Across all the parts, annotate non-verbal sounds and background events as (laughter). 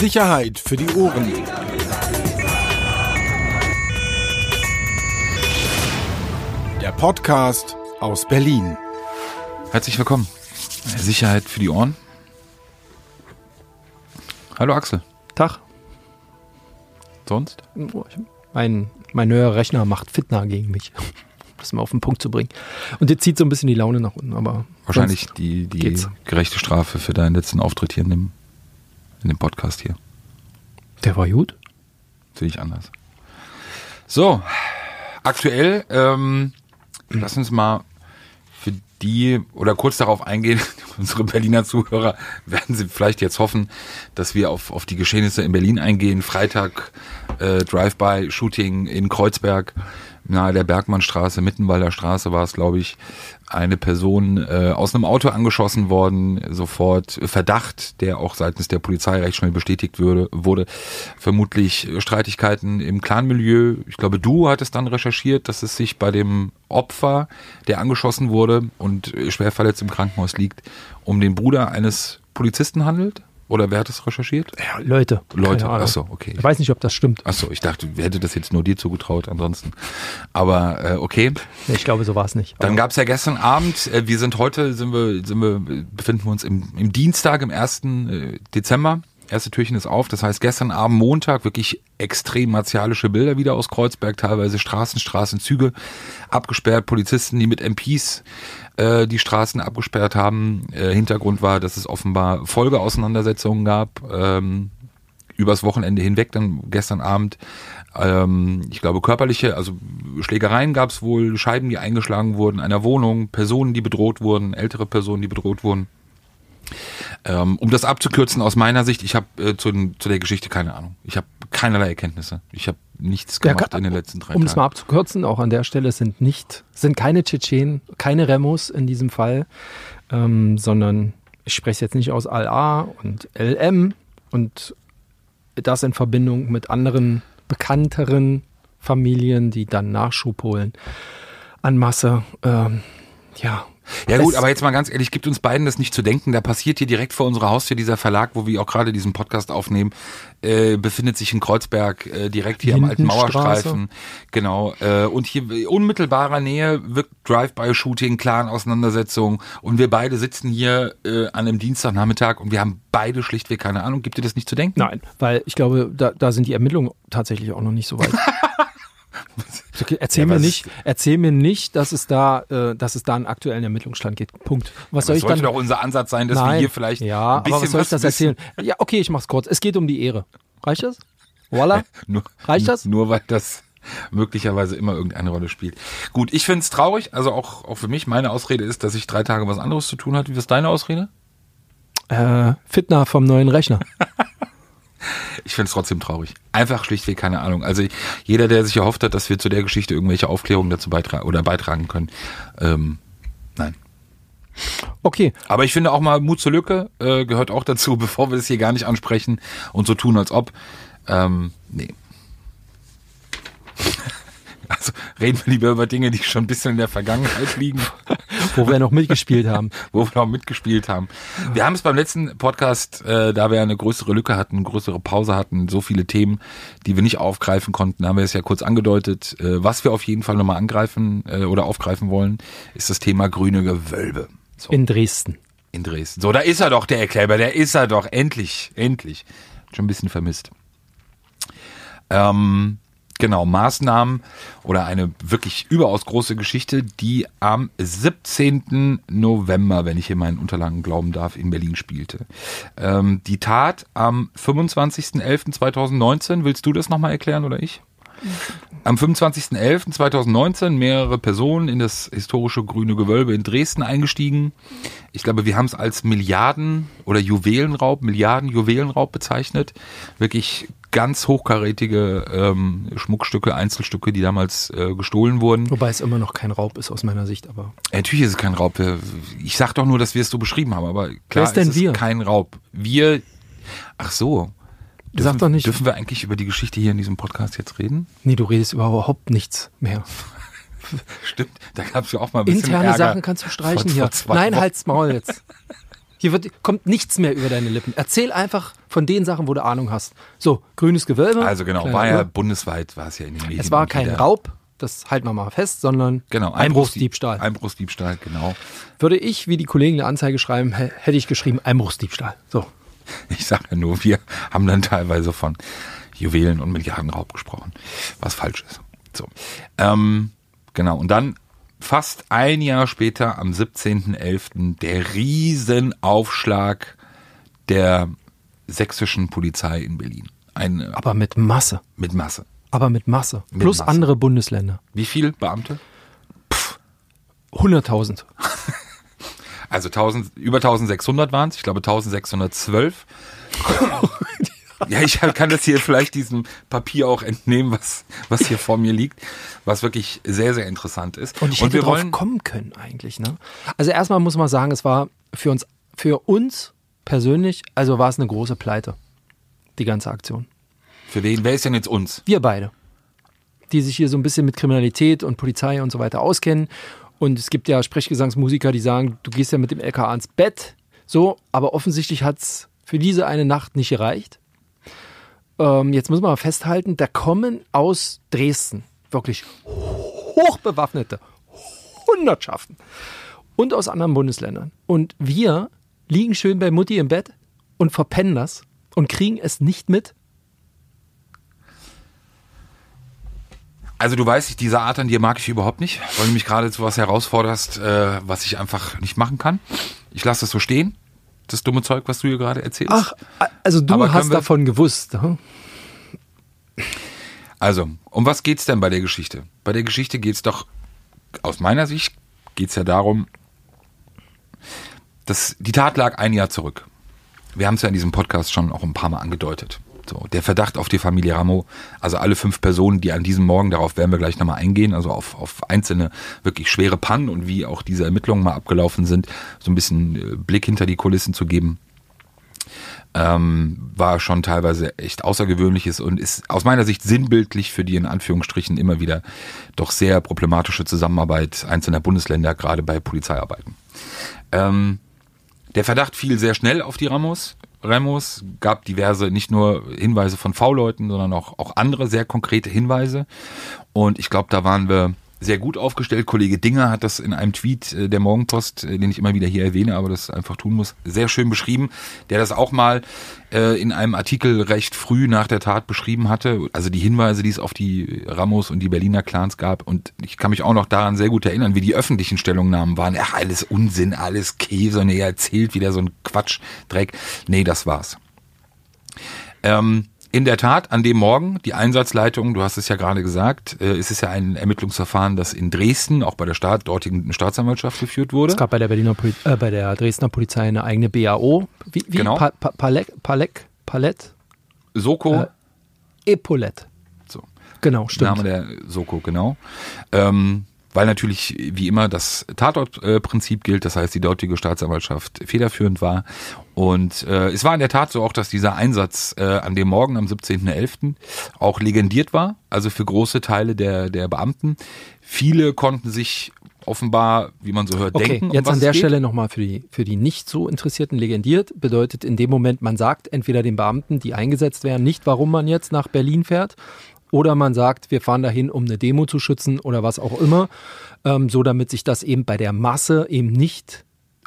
Sicherheit für die Ohren. Der Podcast aus Berlin. Herzlich willkommen. Sicherheit für die Ohren. Hallo Axel. Tag. Sonst? Mein, mein neuer Rechner macht Fitner gegen mich. Das mal auf den Punkt zu bringen. Und jetzt zieht so ein bisschen die Laune nach unten, aber. Wahrscheinlich die, die geht's. gerechte Strafe für deinen letzten Auftritt hier in dem, in dem Podcast hier. Der war gut. Sehe ich anders. So, aktuell, ähm, lass uns mal für die oder kurz darauf eingehen, (laughs) unsere Berliner Zuhörer werden sie vielleicht jetzt hoffen, dass wir auf, auf die Geschehnisse in Berlin eingehen. Freitag äh, Drive-by-Shooting in Kreuzberg, nahe der Bergmannstraße, Mittenwalder Straße war es, glaube ich, eine Person äh, aus einem Auto angeschossen worden, sofort Verdacht, der auch seitens der Polizei recht schnell bestätigt würde, wurde. Vermutlich Streitigkeiten im Clanmilieu. Ich glaube, du hattest dann recherchiert, dass es sich bei dem Opfer, der angeschossen wurde und schwer verletzt im Krankenhaus liegt, um den Bruder eines Polizisten handelt. Oder wer hat das recherchiert? Ja, Leute. Leute, keine Ahnung. ach so, okay. Ich weiß nicht, ob das stimmt. Achso, ich dachte, wer hätte das jetzt nur dir zugetraut ansonsten. Aber äh, okay. Nee, ich glaube, so war es nicht. Dann Aber gab's ja gestern Abend, äh, wir sind heute, sind wir, sind wir, befinden wir uns im, im Dienstag, im 1. äh, Dezember. Erste Türchen ist auf. Das heißt, gestern Abend, Montag, wirklich extrem martialische Bilder wieder aus Kreuzberg, teilweise Straßen, Straßenzüge abgesperrt, Polizisten, die mit MPs äh, die Straßen abgesperrt haben. Äh, Hintergrund war, dass es offenbar Folgeauseinandersetzungen gab. Ähm, übers Wochenende hinweg, dann gestern Abend, ähm, ich glaube, körperliche, also Schlägereien gab es wohl, Scheiben, die eingeschlagen wurden, einer Wohnung, Personen, die bedroht wurden, ältere Personen, die bedroht wurden. Ähm, um das abzukürzen, aus meiner Sicht, ich habe äh, zu, zu der Geschichte keine Ahnung. Ich habe keinerlei Erkenntnisse. Ich habe nichts Ja, gemacht ka- in den letzten drei um es mal Tagen. abzukürzen, auch an der Stelle sind nicht, sind keine Tschetschenen, keine Remos in diesem Fall, ähm, sondern ich spreche jetzt nicht aus LA und LM und das in Verbindung mit anderen bekannteren Familien, die dann Nachschub holen an Masse. Ähm, ja. Ja gut, aber jetzt mal ganz ehrlich, gibt uns beiden das nicht zu denken. Da passiert hier direkt vor unserer Haustür dieser Verlag, wo wir auch gerade diesen Podcast aufnehmen, äh, befindet sich in Kreuzberg, äh, direkt hier am alten. Mauerstreifen. Genau. Äh, und hier unmittelbarer Nähe wirkt Drive-by-Shooting, Clan-Auseinandersetzung. Und wir beide sitzen hier äh, an einem Dienstagnachmittag und wir haben beide schlichtweg keine Ahnung. Gibt dir das nicht zu denken? Nein, weil ich glaube, da, da sind die Ermittlungen tatsächlich auch noch nicht so weit. (laughs) (laughs) Okay, erzähl, Ja, mir nicht, erzähl mir nicht, dass es da, äh, dass es da einen aktuellen Ermittlungsstand gibt. Punkt. Was soll Das ich sollte dann? doch unser Ansatz sein, dass wir Nein. hier vielleicht ja, ein bisschen aber was soll ich was das wissen. erzählen? Ja, okay, ich mach's kurz. Es geht um die Ehre. Reicht das? Voila. (laughs) Nur, Reicht das? Nur weil das möglicherweise immer irgendeine Rolle spielt. Gut, ich find's traurig, also auch, auch für mich, meine Ausrede ist, dass ich drei Tage was anderes zu tun hatte. Wie ist deine Ausrede? Äh, Fitner vom neuen Rechner. (laughs) Ich find's trotzdem traurig. Einfach schlichtweg keine Ahnung. Also jeder, der sich erhofft hat, dass wir zu der Geschichte irgendwelche Aufklärungen dazu beitragen oder beitragen können, ähm, nein. Okay, Aber ich finde auch mal Mut zur Lücke äh, gehört auch dazu, (laughs) bevor wir das hier gar nicht ansprechen und so tun, als ob. Ähm, nee. (laughs) Also reden wir lieber über Dinge, die schon ein bisschen in der Vergangenheit liegen, (laughs) wo wir noch mitgespielt haben. (laughs) wo wir noch mitgespielt haben. Wir haben es beim letzten Podcast, äh, da wir eine größere Lücke hatten, eine größere Pause hatten, so viele Themen, die wir nicht aufgreifen konnten, haben wir es ja kurz angedeutet. Äh, was wir auf jeden Fall nochmal angreifen äh, oder aufgreifen wollen, ist das Thema grüne Gewölbe. So. In Dresden. in Dresden. So, da ist er doch, der Erklärer, der ist er doch, endlich, endlich. Schon ein bisschen vermisst. Ähm, genau, Maßnahmen oder eine wirklich überaus große Geschichte, die am 17. November, wenn ich hier meinen Unterlagen glauben darf, in Berlin spielte. Ähm, die Tat am 25.11.2019, willst du das nochmal erklären oder ich? Am 25.11.2019 mehrere Personen in das historische Grüne Gewölbe in Dresden eingestiegen. Ich glaube, wir haben es als Milliarden- oder Juwelenraub, Milliarden-Juwelenraub bezeichnet. Wirklich ganz hochkarätige ähm, Schmuckstücke, Einzelstücke, die damals äh, gestohlen wurden. Wobei es immer noch kein Raub ist aus meiner Sicht, aber. Natürlich ist es kein Raub. Ich sag doch nur, dass wir es so beschrieben haben, aber klar ist denn ist es wir? kein Raub. Wir, ach so. Dürfen, Sag doch nicht. Dürfen wir eigentlich über die Geschichte hier in diesem Podcast jetzt reden? Nee, du redest überhaupt nichts mehr. (laughs) Stimmt, da gab es ja auch mal ein bisschen Interne Ärger Sachen kannst du streichen hier. Nein, halt's Maul jetzt. Hier wird, kommt nichts mehr über deine Lippen. Erzähl einfach von den Sachen, wo du Ahnung hast. So, grünes Gewölbe. Also genau, war ja Uhr. bundesweit, war es ja in den Medien. Es war kein Raub, das halten wir mal fest, sondern Genau, Einbruchsdiebstahl. Einbruchsdiebstahl, genau. Würde ich, wie die Kollegen eine Anzeige schreiben, hä- hätte ich geschrieben Einbruchsdiebstahl. So. (laughs) Ich sage ja nur, wir haben dann teilweise von Juwelen und Milliardenraub gesprochen, was falsch ist. So. Ähm, genau, und dann fast ein Jahr später, am 17.11., der Riesenaufschlag der sächsischen Polizei in Berlin. Ein, Aber mit Masse. mit Masse. Aber mit Masse. Mit Plus Masse. andere Bundesländer. Wie viel Beamte? 100.000. (laughs) Also 1000, über 1600 waren es, ich glaube 1612. (laughs) ja, ich kann das hier vielleicht diesem Papier auch entnehmen, was, was hier vor mir liegt, was wirklich sehr, sehr interessant ist. Und ich hätte wir drauf wollen, kommen können eigentlich. Ne? Also erstmal muss man sagen, es war für uns, für uns persönlich, also war es eine große Pleite, die ganze Aktion. für wen, wer ist denn jetzt uns? Wir beide, die sich hier so ein bisschen mit Kriminalität und Polizei und so weiter auskennen. Und es gibt ja Sprechgesangsmusiker, die sagen, du gehst ja mit dem LKA ins Bett. So, aber offensichtlich hat es für diese eine Nacht nicht gereicht. Ähm, jetzt muss man mal festhalten, da kommen aus Dresden wirklich hochbewaffnete Hundertschaften und aus anderen Bundesländern. Und wir liegen schön bei Mutti im Bett und verpennen das und kriegen es nicht mit. Also du weißt, diese Art an dir mag ich überhaupt nicht, weil du mich gerade zu was herausforderst, äh, was ich einfach nicht machen kann. Ich lasse das so stehen, das dumme Zeug, was du hier gerade erzählst. Ach, also du Aber hast davon gewusst. hm? Also, um was geht's denn bei der Geschichte? Bei der Geschichte geht's doch, aus meiner Sicht, geht's ja darum, dass die Tat lag ein Jahr zurück. Wir haben es ja in diesem Podcast schon auch ein paar Mal angedeutet. So, der Verdacht auf die Familie Ramo, also alle fünf Personen, die an diesem Morgen, darauf werden wir gleich nochmal eingehen, also auf, auf einzelne wirklich schwere Pannen und wie auch diese Ermittlungen mal abgelaufen sind, so ein bisschen äh, Blick hinter die Kulissen zu geben ähm, war schon teilweise echt außergewöhnliches und ist aus meiner Sicht sinnbildlich für die in Anführungsstrichen immer wieder doch sehr problematische Zusammenarbeit einzelner Bundesländer, gerade bei Polizeiarbeiten. Ähm, der Verdacht fiel sehr schnell auf die Ramos. Ramos gab diverse, nicht nur Hinweise von V-Leuten, sondern auch, auch andere sehr konkrete Hinweise. Und ich glaube, da waren wir sehr gut aufgestellt. Kollege Dinger hat das in einem Tweet äh, der Morgenpost, äh, den ich immer wieder hier erwähne, aber das einfach tun muss, sehr schön beschrieben, der das auch mal äh, in einem Artikel recht früh nach der Tat beschrieben hatte. Also die Hinweise, die es auf die Ramos und die Berliner Clans gab. Und ich kann mich auch noch daran sehr gut erinnern, wie die öffentlichen Stellungnahmen waren. Ach, alles Unsinn, alles Käse. Und er erzählt wieder so ein Quatschdreck. Nee, das war's. Ähm, in der Tat, an dem Morgen, die Einsatzleitung, du hast es ja gerade gesagt, äh, ist es ja ein Ermittlungsverfahren, das in Dresden, auch bei der Staat, dortigen Staatsanwaltschaft geführt wurde. Es gab bei der Berliner Poli äh, bei der Dresdner Polizei eine eigene BAO. Wie, wie? Genau. Pa pa Palek, Palek, Palett, Soko, Äh, Epaulette. so, Genau, stimmt. Name der Soko, genau. Ähm, weil natürlich wie immer das Tatortprinzip gilt, das heißt die dortige Staatsanwaltschaft federführend war. Und äh, es war in der Tat so auch, dass dieser Einsatz äh, an dem Morgen am 17.11. auch legendiert war, also für große Teile der, der Beamten. Viele konnten sich offenbar, wie man so hört, Okay, denken. um jetzt was an der. Stelle nochmal für die, für die nicht so Interessierten legendiert. Bedeutet in dem Moment, man sagt entweder den Beamten, die eingesetzt werden, nicht, warum man jetzt nach Berlin fährt. Oder man sagt, wir fahren dahin, um eine Demo zu schützen oder was auch immer. Ähm, so damit sich das eben bei der Masse eben nicht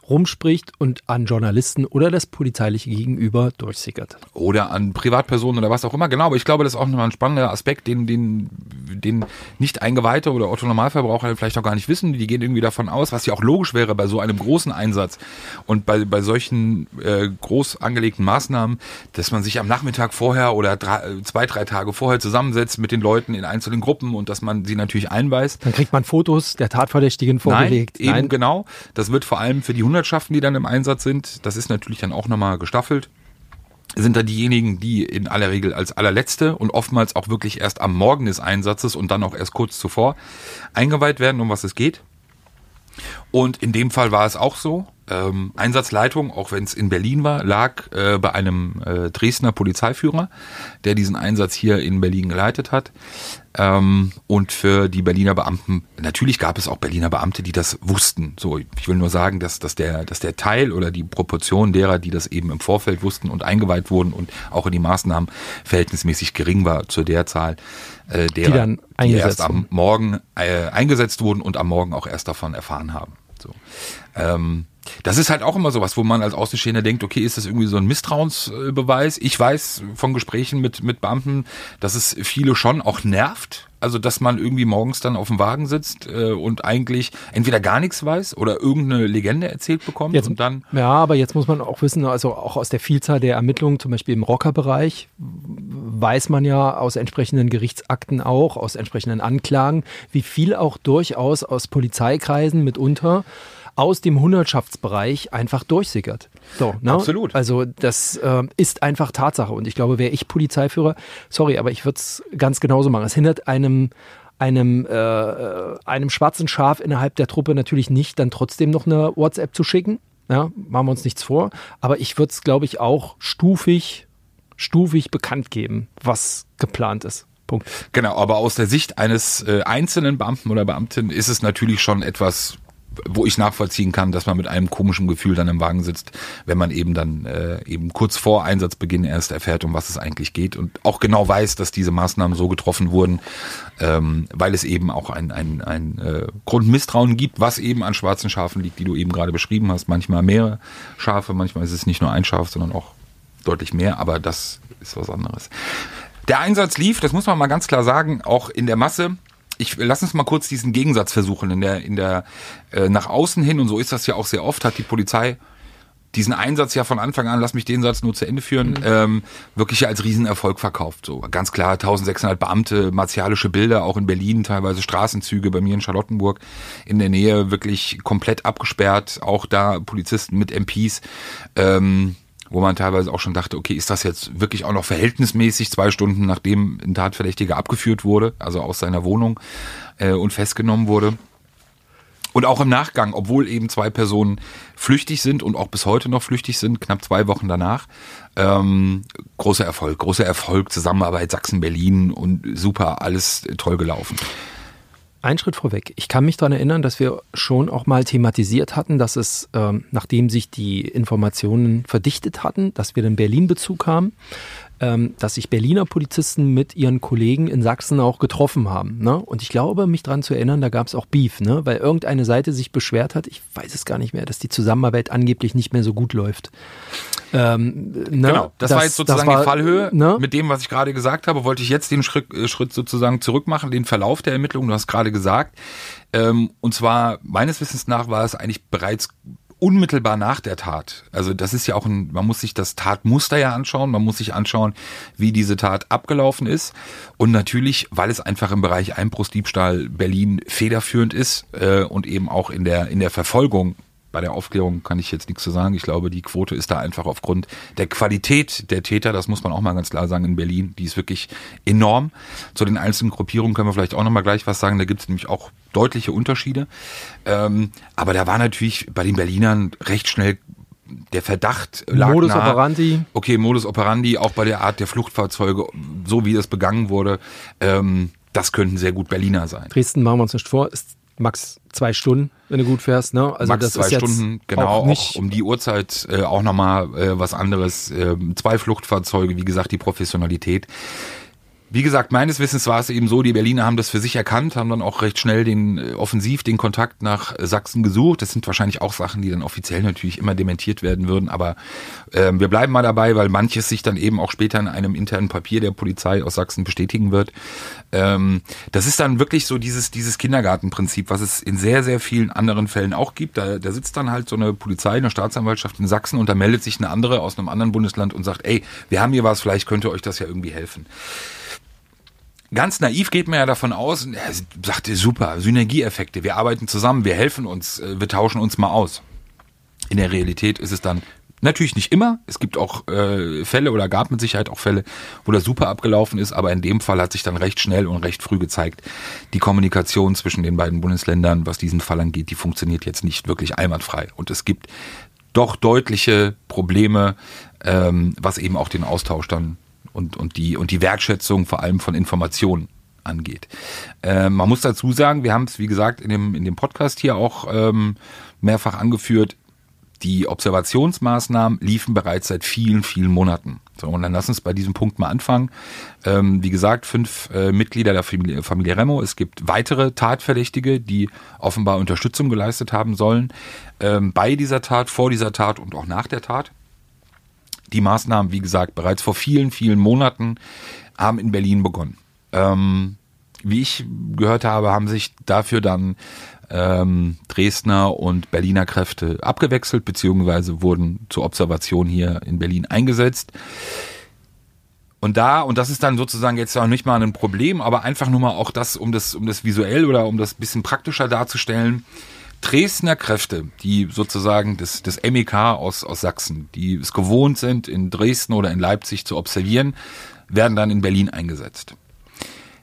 rumspricht und an Journalisten oder das polizeiliche Gegenüber durchsickert. oder an Privatpersonen oder was auch immer. Genau, aber ich glaube, das ist auch nochmal ein spannender Aspekt, den, den, den nicht Eingeweihte oder Otto-Normalverbraucher vielleicht auch gar nicht wissen. Die gehen irgendwie davon aus, was ja auch logisch wäre bei so einem großen Einsatz und bei, bei solchen äh, groß angelegten Maßnahmen, dass man sich am Nachmittag vorher oder drei, zwei, drei Tage vorher zusammensetzt mit den Leuten in einzelnen Gruppen und dass man sie natürlich einweist. Dann kriegt man Fotos der Tatverdächtigen vorgelegt. Nein, eben genau. Das wird vor allem für die Hundertschaften, die dann im Einsatz sind, das ist natürlich dann auch nochmal gestaffelt, sind da diejenigen, die in aller Regel als allerletzte und oftmals auch wirklich erst am Morgen des Einsatzes und dann auch erst kurz zuvor eingeweiht werden, um was es geht. Und in dem Fall war es auch so. Ähm, Einsatzleitung, auch wenn es in Berlin war, lag äh, bei einem äh, Dresdner Polizeiführer, der diesen Einsatz hier in Berlin geleitet hat. Ähm, und für die Berliner Beamten, natürlich gab es auch Berliner Beamte, die das wussten. So, ich will nur sagen, dass, dass, der, dass der Teil oder die Proportion derer, die das eben im Vorfeld wussten und eingeweiht wurden und auch in die Maßnahmen verhältnismäßig gering war zu der Zahl, äh, derer, Die dann die erst am Morgen äh, eingesetzt wurden und am Morgen auch erst davon erfahren haben. So. Ähm, das ist halt auch immer sowas, wo man als Außenstehender denkt, okay, ist das irgendwie so ein Misstrauensbeweis? Ich weiß von Gesprächen mit, mit Beamten, dass es viele schon auch nervt. Also, dass man irgendwie morgens dann auf dem Wagen sitzt äh, und eigentlich entweder gar nichts weiß oder irgendeine Legende erzählt bekommt Jetzt, und dann ja, aber jetzt muss man auch wissen, also auch aus der Vielzahl der Ermittlungen, zum Beispiel im Rockerbereich, weiß man ja aus entsprechenden Gerichtsakten auch, aus entsprechenden Anklagen, wie viel auch durchaus aus Polizeikreisen mitunter aus dem Hundertschaftsbereich einfach durchsickert. So, ne? Absolut. Also das ähm, ist einfach Tatsache. Und ich glaube, wäre ich Polizeiführer, sorry, aber ich würde es ganz genauso machen. Es hindert einem einem, äh, äh, einem schwarzen Schaf innerhalb der Truppe natürlich nicht, dann trotzdem noch eine WhatsApp zu schicken. Ja, machen wir uns nichts vor. Aber ich würde es, glaube ich, auch stufig, stufig bekannt geben, was geplant ist. Punkt. Genau, aber aus der Sicht eines äh, einzelnen Beamten oder Beamtin ist es natürlich schon etwas, wo ich nachvollziehen kann, dass man mit einem komischen Gefühl dann im Wagen sitzt, wenn man eben dann äh, eben kurz vor Einsatzbeginn erst erfährt, um was es eigentlich geht und auch genau weiß, dass diese Maßnahmen so getroffen wurden, ähm, weil es eben auch ein, ein, ein äh, Grundmisstrauen gibt, was eben an schwarzen Schafen liegt, die du eben gerade beschrieben hast. Manchmal mehrere Schafe, manchmal ist es nicht nur ein Schaf, sondern auch deutlich mehr, aber das ist was anderes. Der Einsatz lief, das muss man mal ganz klar sagen, auch in der Masse. Ich lass uns mal kurz diesen Gegensatz versuchen in der in der äh, nach außen hin und so ist das ja auch sehr oft hat die Polizei diesen Einsatz ja von Anfang an, lass mich den Satz nur zu Ende führen, ähm, wirklich als Riesenerfolg verkauft. So ganz klar, 1600 Beamte, martialische Bilder, auch in Berlin, teilweise Straßenzüge, bei mir in Charlottenburg in der Nähe wirklich komplett abgesperrt, auch da Polizisten mit MPs. Ähm, wo man teilweise auch schon dachte, okay, ist das jetzt wirklich auch noch verhältnismäßig zwei Stunden nachdem ein Tatverdächtiger abgeführt wurde, also aus seiner Wohnung äh, und festgenommen wurde. Und auch im Nachgang, obwohl eben zwei Personen flüchtig sind und auch bis heute noch flüchtig sind, knapp zwei Wochen danach, ähm, großer Erfolg, großer Erfolg, Zusammenarbeit Sachsen-Berlin und super, alles toll gelaufen. Ein Schritt vorweg. Ich kann mich daran erinnern, dass wir schon auch mal thematisiert hatten, dass es, ähm, nachdem sich die Informationen verdichtet hatten, dass wir den Berlin-Bezug haben, ähm, dass sich Berliner Polizisten mit ihren Kollegen in Sachsen auch getroffen haben. Ne? Und ich glaube, mich daran zu erinnern, da gab es auch Beef, ne? weil irgendeine Seite sich beschwert hat, ich weiß es gar nicht mehr, dass die Zusammenarbeit angeblich nicht mehr so gut läuft. Ähm, ne? Genau, das, war jetzt sozusagen war, die Fallhöhe. Ne? Mit dem, was ich gerade gesagt habe, wollte ich jetzt den Schritt, äh, Schritt sozusagen zurückmachen, den Verlauf der Ermittlungen. Du hast gerade gesagt. Ähm, und zwar, meines Wissens nach, war es eigentlich bereits unmittelbar nach der Tat. Also das ist ja auch ein, man muss sich das Tatmuster ja anschauen, man muss sich anschauen, wie diese Tat abgelaufen ist. Und natürlich, weil es einfach im Bereich Einbruchsdiebstahl Berlin federführend ist äh, und eben auch in der, in der Verfolgung bei der Aufklärung kann ich jetzt nichts zu sagen. Ich glaube, die Quote ist da einfach aufgrund der Qualität der Täter, das muss man auch mal ganz klar sagen, in Berlin, die ist wirklich enorm. Zu den einzelnen Gruppierungen können wir vielleicht auch nochmal gleich was sagen. Da gibt es nämlich auch deutliche Unterschiede. Ähm, aber da war natürlich bei den Berlinern recht schnell der Verdacht lag Modus nahe. operandi. Okay, Modus operandi, auch bei der Art der Fluchtfahrzeuge, so wie das begangen wurde, ähm, das könnten sehr gut Berliner sein. Dresden machen wir uns nicht vor, ist max zwei Stunden, wenn du gut fährst. Ne? Also Max das zwei ist jetzt Stunden, genau, auch auch, um die Uhrzeit äh, auch nochmal äh, was anderes. Ähm, zwei Fluchtfahrzeuge, wie gesagt, die Professionalität. Wie gesagt, meines Wissens war es eben so, die Berliner haben das für sich erkannt, haben dann auch recht schnell den äh, offensiv den Kontakt nach äh, Sachsen gesucht. Das sind wahrscheinlich auch Sachen, die dann offiziell natürlich immer dementiert werden würden, aber ähm, wir bleiben mal dabei, weil manches sich dann eben auch später in einem internen Papier der Polizei aus Sachsen bestätigen wird. Ähm, das ist dann wirklich so dieses dieses Kindergartenprinzip, was es in sehr sehr vielen anderen Fällen auch gibt. Da, da sitzt dann halt so eine Polizei, eine Staatsanwaltschaft in Sachsen und da meldet sich eine andere aus einem anderen Bundesland und sagt, ey, wir haben hier was, vielleicht könnte euch das ja irgendwie helfen ganz naiv geht man ja davon aus, er sagte super, Synergieeffekte, wir arbeiten zusammen, wir helfen uns, äh, wir tauschen uns mal aus. In der Realität ist es dann Natürlich nicht immer. Es gibt auch äh, Fälle oder gab mit Sicherheit auch Fälle, wo das super abgelaufen ist, aber in dem Fall hat sich dann recht schnell und recht früh gezeigt, die Kommunikation zwischen den beiden Bundesländern, was diesen Fall angeht, die funktioniert jetzt nicht wirklich einwandfrei. Und es gibt doch deutliche Probleme, ähm, was eben auch den Austausch dann und, und, die, und die Wertschätzung vor allem von Informationen angeht. Ähm, man muss dazu sagen, wir haben es, wie gesagt, in dem, in dem Podcast hier auch ähm, mehrfach angeführt, die Observationsmaßnahmen liefen bereits seit vielen, vielen Monaten. So, und dann lass uns bei diesem Punkt mal anfangen. Ähm, wie gesagt, fünf äh, Mitglieder der Familie, Familie Remo. Es gibt weitere Tatverdächtige, die offenbar Unterstützung geleistet haben sollen ähm, bei dieser Tat, vor dieser Tat und auch nach der Tat. Die Maßnahmen, wie gesagt, bereits vor vielen, vielen Monaten haben in Berlin begonnen. Ähm, wie ich gehört habe, haben sich dafür dann ähm, Dresdner und Berliner Kräfte abgewechselt, beziehungsweise wurden zur Observation hier in Berlin eingesetzt. Und da, und das ist dann sozusagen jetzt auch nicht mal ein Problem, aber einfach nur mal auch das, um das, um das visuell oder um das bisschen praktischer darzustellen. Dresdner Kräfte, die sozusagen das, das MEK aus, aus Sachsen, die es gewohnt sind, in Dresden oder in Leipzig zu observieren, werden dann in Berlin eingesetzt.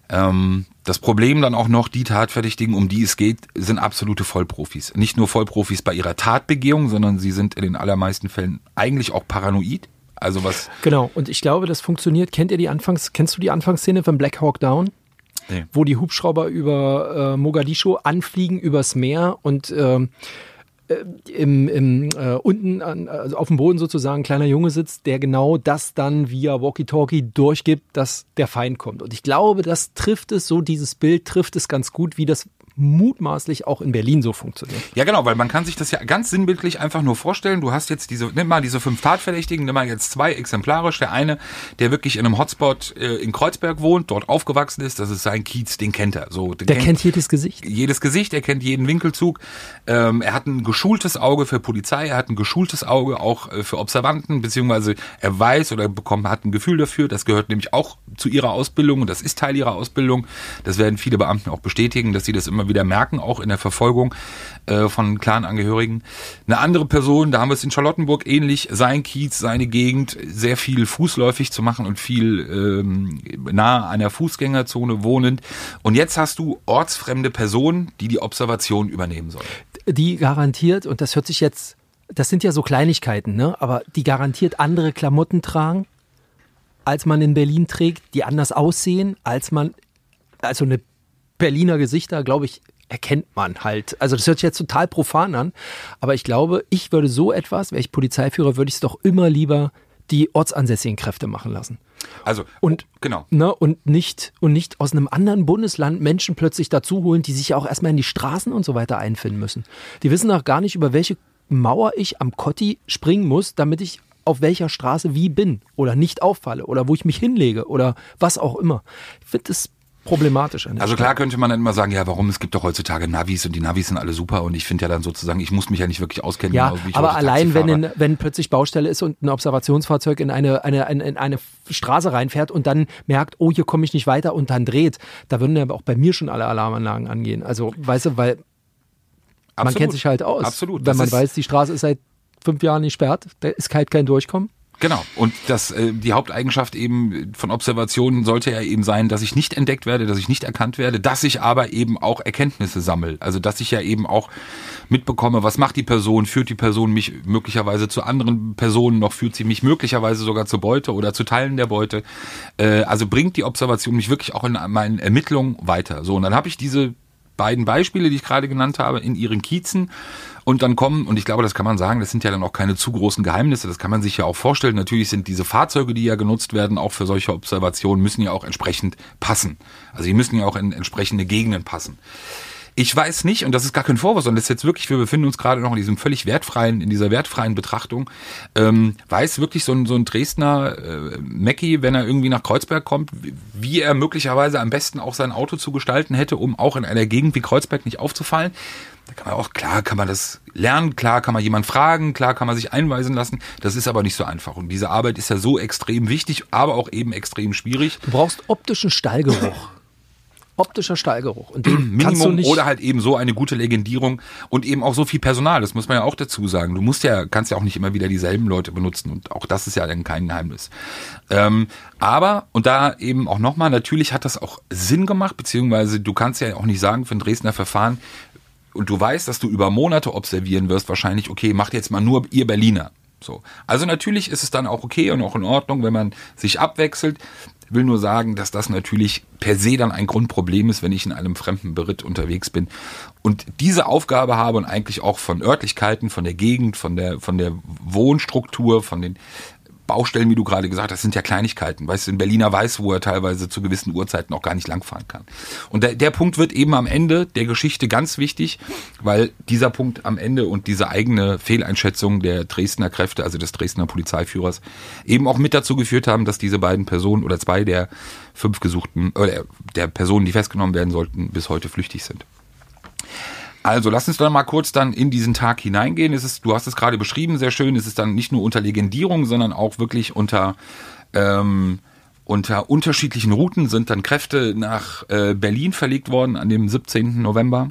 Ähm, das Problem dann auch noch, die Tatverdächtigen, um die es geht, sind absolute Vollprofis. Nicht nur Vollprofis bei ihrer Tatbegehung, sondern sie sind in den allermeisten Fällen eigentlich auch paranoid. Also was. Genau, und ich glaube, das funktioniert. Kennt ihr die Anfangs, kennst du die Anfangsszene von Black Hawk Down? Nee. Wo die Hubschrauber über äh, Mogadischu anfliegen, übers Meer und ähm, äh, im, im äh, unten an, also auf dem Boden sozusagen ein kleiner Junge sitzt, der genau das dann via Walkie-Talkie durchgibt, dass der Feind kommt. Und ich glaube, das trifft es so, dieses Bild trifft es ganz gut, wie das mutmaßlich auch in Berlin so funktioniert. Ja, genau, weil man kann sich das ja ganz sinnbildlich einfach nur vorstellen. Du hast jetzt diese, nimm mal diese fünf Tatverdächtigen, nimm mal jetzt zwei exemplarisch. Der eine, der wirklich in einem Hotspot äh, in Kreuzberg wohnt, dort aufgewachsen ist, das ist sein Kiez, den kennt er. So, der kennt, kennt, jedes Gesicht. Jedes Gesicht, er kennt jeden Winkelzug. Ähm, er hat ein geschultes Auge für Polizei, er hat ein geschultes Auge auch äh, für Observanten, beziehungsweise er weiß oder bekommt, hat ein Gefühl dafür. Das gehört nämlich auch zu ihrer Ausbildung und das ist Teil ihrer Ausbildung. Das werden viele Beamten auch bestätigen, dass sie das immer wieder merken, auch in der Verfolgung äh, von Clanangehörigen. Eine andere Person, da haben wir es in Charlottenburg ähnlich, sein Kiez, seine Gegend, sehr viel fußläufig zu machen und viel ähm, nah an der Fußgängerzone wohnend. Und jetzt hast du ortsfremde Personen, die die Observation übernehmen sollen. Die garantiert, und das hört sich jetzt, das sind ja so Kleinigkeiten, ne? aber die garantiert andere Klamotten tragen, als man in Berlin trägt, die anders aussehen, als man, also eine Berliner Gesichter, glaube ich, erkennt man halt. Also das hört sich jetzt total profan an, aber ich glaube, ich würde so etwas, wäre ich Polizeiführer, würde ich es doch immer lieber die ortsansässigen Kräfte machen lassen. Also und genau ne, und nicht und nicht aus einem anderen Bundesland Menschen plötzlich dazu holen, die sich ja auch erstmal in die Straßen und so weiter einfinden müssen. Die wissen auch gar nicht über welche Mauer ich am Kotti springen muss, damit ich auf welcher Straße wie bin oder nicht auffalle oder wo ich mich hinlege oder was auch immer. Ich finde das problematisch. also klar könnte man dann immer sagen, ja, warum? Es gibt doch heutzutage Navis und die Navis sind alle super und ich finde ja dann sozusagen, ich muss mich ja nicht wirklich auskennen. Ja, genau, aber allein wenn, in, wenn plötzlich Baustelle ist und ein Observationsfahrzeug in eine, eine, eine, in eine Straße reinfährt und dann merkt, oh, hier komme ich nicht weiter und dann dreht, da würden ja auch bei mir schon alle Alarmanlagen angehen. Also, weißt du, weil Absolut. man kennt sich halt aus. Absolut. Wenn das man weiß, die Straße ist seit fünf Jahren nicht sperrt, da ist halt kein Durchkommen. Genau. Und das, äh, die Haupteigenschaft eben von Observationen sollte ja eben sein, dass ich nicht entdeckt werde, dass ich nicht erkannt werde, dass ich aber eben auch Erkenntnisse sammle. Also dass ich ja eben auch mitbekomme, was macht die Person, führt die Person mich möglicherweise zu anderen Personen, noch führt sie mich möglicherweise sogar zur Beute oder zu Teilen der Beute. Äh, also bringt die Observation mich wirklich auch in meinen Ermittlungen weiter. So, und dann habe ich diese beiden Beispiele, die ich gerade genannt habe, in ihren Kiezen und dann kommen, und ich glaube, das kann man sagen, das sind ja dann auch keine zu großen Geheimnisse, das kann man sich ja auch vorstellen. Natürlich sind diese Fahrzeuge, die ja genutzt werden, auch für solche Observationen, müssen ja auch entsprechend passen. Also die müssen ja auch in entsprechende Gegenden passen. Ich weiß nicht, und das ist gar kein Vorwurf, sondern das ist jetzt wirklich, wir befinden uns gerade noch in diesem völlig wertfreien, in dieser wertfreien Betrachtung, ähm, weiß wirklich so ein, so ein Dresdner äh, Mackie, wenn er irgendwie nach Kreuzberg kommt, wie er möglicherweise am besten auch sein Auto zu gestalten hätte, um auch in einer Gegend wie Kreuzberg nicht aufzufallen. Da kann man auch, klar kann man das lernen, klar kann man jemand fragen, klar kann man sich einweisen lassen. Das ist aber nicht so einfach. Und diese Arbeit ist ja so extrem wichtig, aber auch eben extrem schwierig. Du brauchst optischen Stallgeruch. (clears throat) optischer Stallgeruch. Und den (clears throat) Minimum oder halt eben so eine gute Legendierung und eben auch so viel Personal, das muss man ja auch dazu sagen. Du musst ja, kannst ja auch nicht immer wieder dieselben Leute benutzen und auch das ist ja dann kein Geheimnis. Ähm, aber, und da eben auch nochmal, natürlich hat das auch Sinn gemacht, beziehungsweise du kannst ja auch nicht sagen für ein Dresdner Verfahren, und du weißt, dass du über Monate observieren wirst, wahrscheinlich, okay, macht jetzt mal nur ihr Berliner. So. Also natürlich ist es dann auch okay und auch in Ordnung, wenn man sich abwechselt. Will nur sagen, dass das natürlich per se dann ein Grundproblem ist, wenn ich in einem fremden Beritt unterwegs bin und diese Aufgabe habe und eigentlich auch von Örtlichkeiten, von der Gegend, von der, von der Wohnstruktur, von den Baustellen, wie du gerade gesagt hast, sind ja Kleinigkeiten. Weißt du, in Berliner weiß, wo er teilweise zu gewissen Uhrzeiten auch gar nicht langfahren kann. Und der, der Punkt wird eben am Ende der Geschichte ganz wichtig, weil dieser Punkt am Ende und diese eigene Fehleinschätzung der Dresdner Kräfte, also des Dresdner Polizeiführers, eben auch mit dazu geführt haben, dass diese beiden Personen oder zwei der fünf gesuchten, oder der Personen, die festgenommen werden sollten, bis heute flüchtig sind. Also lass uns dann mal kurz dann in diesen Tag hineingehen. Es ist, du hast es gerade beschrieben, sehr schön. Es ist dann nicht nur unter Legendierung, sondern auch wirklich unter ähm, unter unterschiedlichen Routen sind dann Kräfte nach äh, Berlin verlegt worden an dem 17. November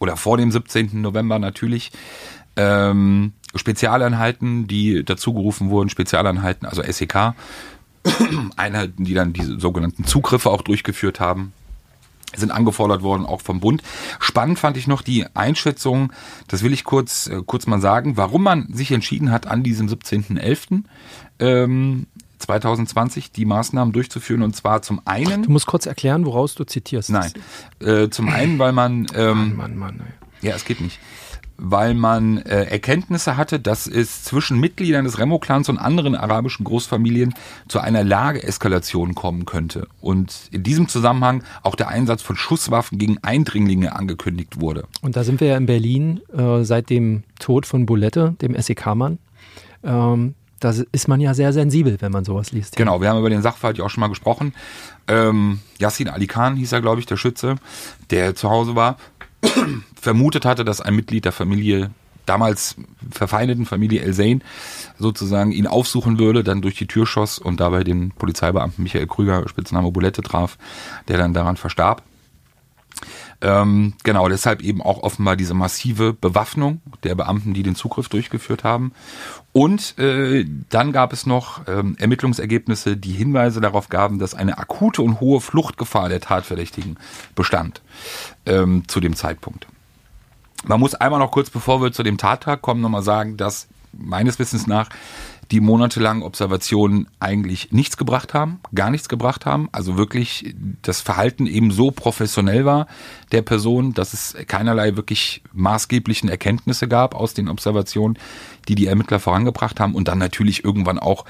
oder vor dem 17. November natürlich. Ähm, Spezialeinheiten, die dazugerufen wurden, Spezialeinheiten, also SEK, Einheiten, die dann diese sogenannten Zugriffe auch durchgeführt haben sind angefordert worden, auch vom Bund. Spannend fand ich noch die Einschätzung, das will ich kurz, äh, kurz mal sagen, warum man sich entschieden hat, an diesem 17.11. Ähm, 2020 die Maßnahmen durchzuführen und zwar zum einen. Du musst kurz erklären, woraus du zitierst. Nein, äh, zum einen, weil man ähm, Mann, Mann, Mann. ey. ja, es geht nicht. Weil man äh, Erkenntnisse hatte, dass es zwischen Mitgliedern des Remo-Clans und anderen arabischen Großfamilien zu einer Lageeskalation kommen könnte. Und in diesem Zusammenhang auch der Einsatz von Schusswaffen gegen Eindringlinge angekündigt wurde. Und da sind wir ja in Berlin äh, seit dem Tod von Bulette, dem SEK-Mann. Ähm, da ist man ja sehr sensibel, wenn man sowas liest. Genau, wir haben über den Sachverhalt ja auch schon mal gesprochen. Ähm, Yassin Ali Khan hieß er, glaube ich, der Schütze, der zu Hause war, vermutet hatte, dass ein Mitglied der Familie, damals verfeindeten Familie El Zain, sozusagen ihn aufsuchen würde, dann durch die Tür schoss und dabei den Polizeibeamten Michael Krüger, Spitzname Bulette, traf, der dann daran verstarb. Ähm, genau, deshalb eben auch offenbar diese massive Bewaffnung der Beamten, die den Zugriff durchgeführt haben. Und äh, dann gab es noch ähm, Ermittlungsergebnisse, die Hinweise darauf gaben, dass eine akute und hohe Fluchtgefahr der Tatverdächtigen bestand ähm, zu dem Zeitpunkt. Man muss einmal noch kurz, bevor wir zu dem Tattag kommen, nochmal sagen, dass meines Wissens nach die monatelangen Observationen eigentlich nichts gebracht haben, gar nichts gebracht haben. Also wirklich das Verhalten eben so professionell war der Person, dass es keinerlei wirklich maßgeblichen Erkenntnisse gab aus den Observationen, die die Ermittler vorangebracht haben und dann natürlich irgendwann auch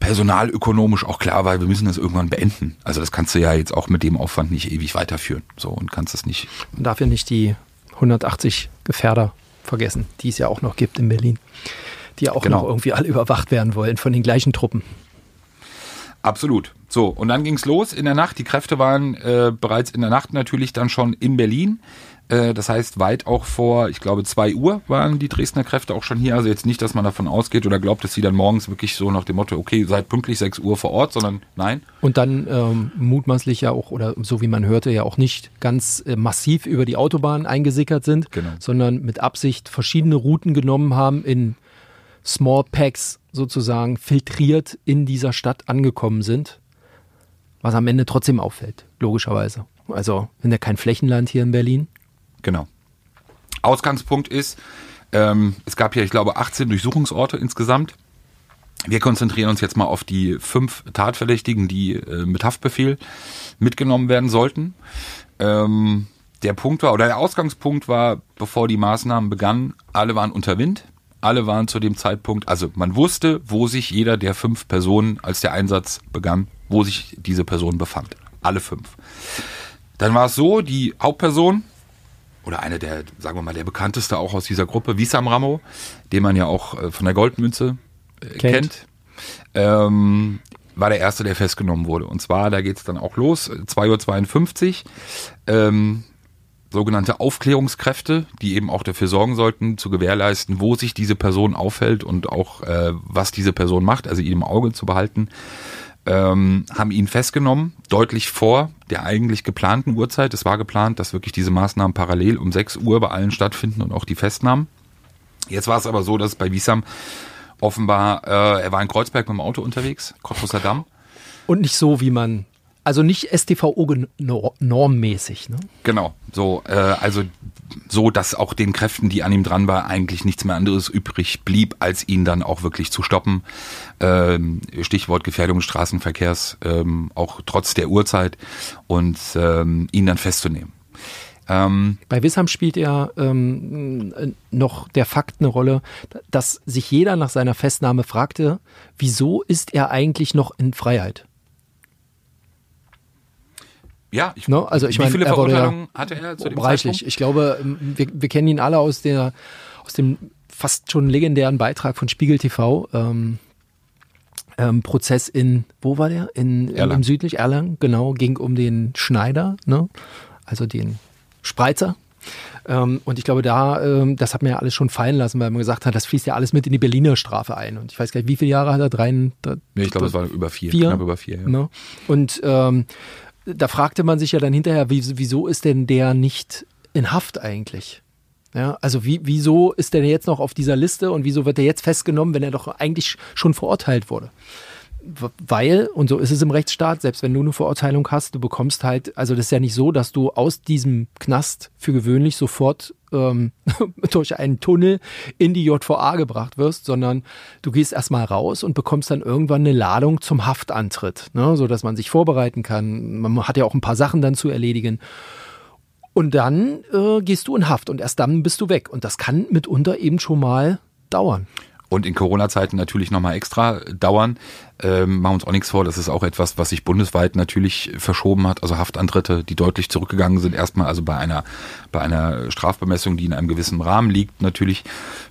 personalökonomisch auch klar war, wir müssen das irgendwann beenden. Also das kannst du ja jetzt auch mit dem Aufwand nicht ewig weiterführen. So und kannst es nicht. Man darf ja nicht die 180 Gefährder vergessen, die es ja auch noch gibt in Berlin, die ja auch Genau. noch irgendwie alle überwacht werden wollen von den gleichen Truppen. Absolut. So, und dann ging's los in der Nacht. Die Kräfte waren äh, bereits in der Nacht natürlich dann schon in Berlin. Äh, das heißt, weit auch vor, ich glaube, zwei Uhr waren die Dresdner Kräfte auch schon hier. Also jetzt nicht, dass man davon ausgeht oder glaubt, dass sie dann morgens wirklich so nach dem Motto, okay, seid pünktlich 6 Uhr vor Ort, sondern nein. Und dann ähm, mutmaßlich ja auch, oder so wie man hörte, ja auch nicht ganz äh, massiv über die Autobahn eingesickert sind, Genau. sondern mit Absicht verschiedene Routen genommen haben, in Small Packs sozusagen filtriert in dieser Stadt angekommen sind, was am Ende trotzdem auffällt, logischerweise. Also, sind ja kein Flächenland hier in Berlin. Genau. Ausgangspunkt ist, ähm, es gab ja, ich glaube, 18 Durchsuchungsorte insgesamt. Wir konzentrieren uns jetzt mal auf die fünf Tatverdächtigen, die äh, mit Haftbefehl mitgenommen werden sollten. Ähm, der Punkt war, oder der Ausgangspunkt war, bevor die Maßnahmen begannen, alle waren unter Wind. Alle waren zu dem Zeitpunkt, also man wusste, wo sich jeder der fünf Personen, als der Einsatz begann, wo sich diese Person befand. Alle fünf. Dann war es so, die Hauptperson, oder eine der, sagen wir mal, der bekannteste auch aus dieser Gruppe, Wissam Ramo, den man ja auch äh, von der Goldmünze äh, Kennt. kennt, ähm, war der erste, der festgenommen wurde. Und zwar, da geht's dann auch los, äh, 2.52 Uhr, ähm, sogenannte Aufklärungskräfte, die eben auch dafür sorgen sollten, zu gewährleisten, wo sich diese Person aufhält und auch, äh, was diese Person macht, also ihn im Auge zu behalten ähm, haben ihn festgenommen, deutlich vor der eigentlich geplanten Uhrzeit. Es war geplant, dass wirklich diese Maßnahmen parallel um 6 Uhr bei allen stattfinden und auch die Festnahmen. Jetzt war es aber so, dass bei Wiesam offenbar, äh, er war in Kreuzberg mit dem Auto unterwegs, Cottbusser Damm. Und nicht so, wie man, also nicht STVO-normmäßig. Ne? Genau, so, äh, also so, dass auch den Kräften, die an ihm dran war, eigentlich nichts mehr anderes übrig blieb, als ihn dann auch wirklich zu stoppen. Ähm, Stichwort Gefährdung des Straßenverkehrs, ähm, auch trotz der Uhrzeit und ähm, ihn dann festzunehmen. Ähm, Bei Wissam spielt ja ähm, noch der Fakt eine Rolle, dass sich jeder nach seiner Festnahme fragte, wieso ist er eigentlich noch in Freiheit? Ja, ich, no, also ich wie viele er Verurteilungen ja hatte er zu dem reichlich. Zeitpunkt? Ich glaube, ähm, wir, wir kennen ihn alle aus der aus dem fast schon legendären Beitrag von Spiegel TV. Ähm, ähm, Prozess in, wo war der? In, Erlangen. im südlich Erlangen, genau, ging um den Schneider, ne? also den Spreizer. Ähm, und ich glaube, da, ähm, das hat man ja alles schon fallen lassen, weil man gesagt hat, das fließt ja alles mit in die Berliner Strafe ein. Und ich weiß gar nicht, wie viele Jahre hat er? Drei, drei Nee, ich glaube, es war über vier, Vier? knapp über vier. Ja. Ne? Und ähm, da fragte man sich ja dann hinterher, wie, wieso ist denn der nicht in Haft eigentlich? Ja, also wie, wieso ist der jetzt noch auf dieser Liste und wieso wird er jetzt festgenommen, wenn er doch eigentlich schon verurteilt wurde? Weil, und so ist es im Rechtsstaat, selbst wenn du eine Verurteilung hast, du bekommst halt, also das ist ja nicht so, dass du aus diesem Knast für gewöhnlich sofort ähm, (laughs) durch einen Tunnel in die JVA gebracht wirst, sondern du gehst erstmal raus und bekommst dann irgendwann eine Ladung zum Haftantritt, ne, so dass man sich vorbereiten kann. Man hat ja auch ein paar Sachen dann zu erledigen. Und dann äh, gehst du in Haft und erst dann bist du weg. Und das kann mitunter eben schon mal dauern. Und in Corona-Zeiten natürlich nochmal extra dauern. Ähm, machen uns auch nichts vor, das ist auch etwas, was sich bundesweit natürlich verschoben hat. Also Haftantritte, die deutlich zurückgegangen sind, erstmal also bei einer, bei einer Strafbemessung, die in einem gewissen Rahmen liegt, natürlich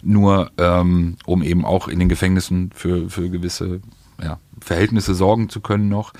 nur, ähm, um eben auch in den Gefängnissen für, für gewisse ja, Verhältnisse sorgen zu können noch.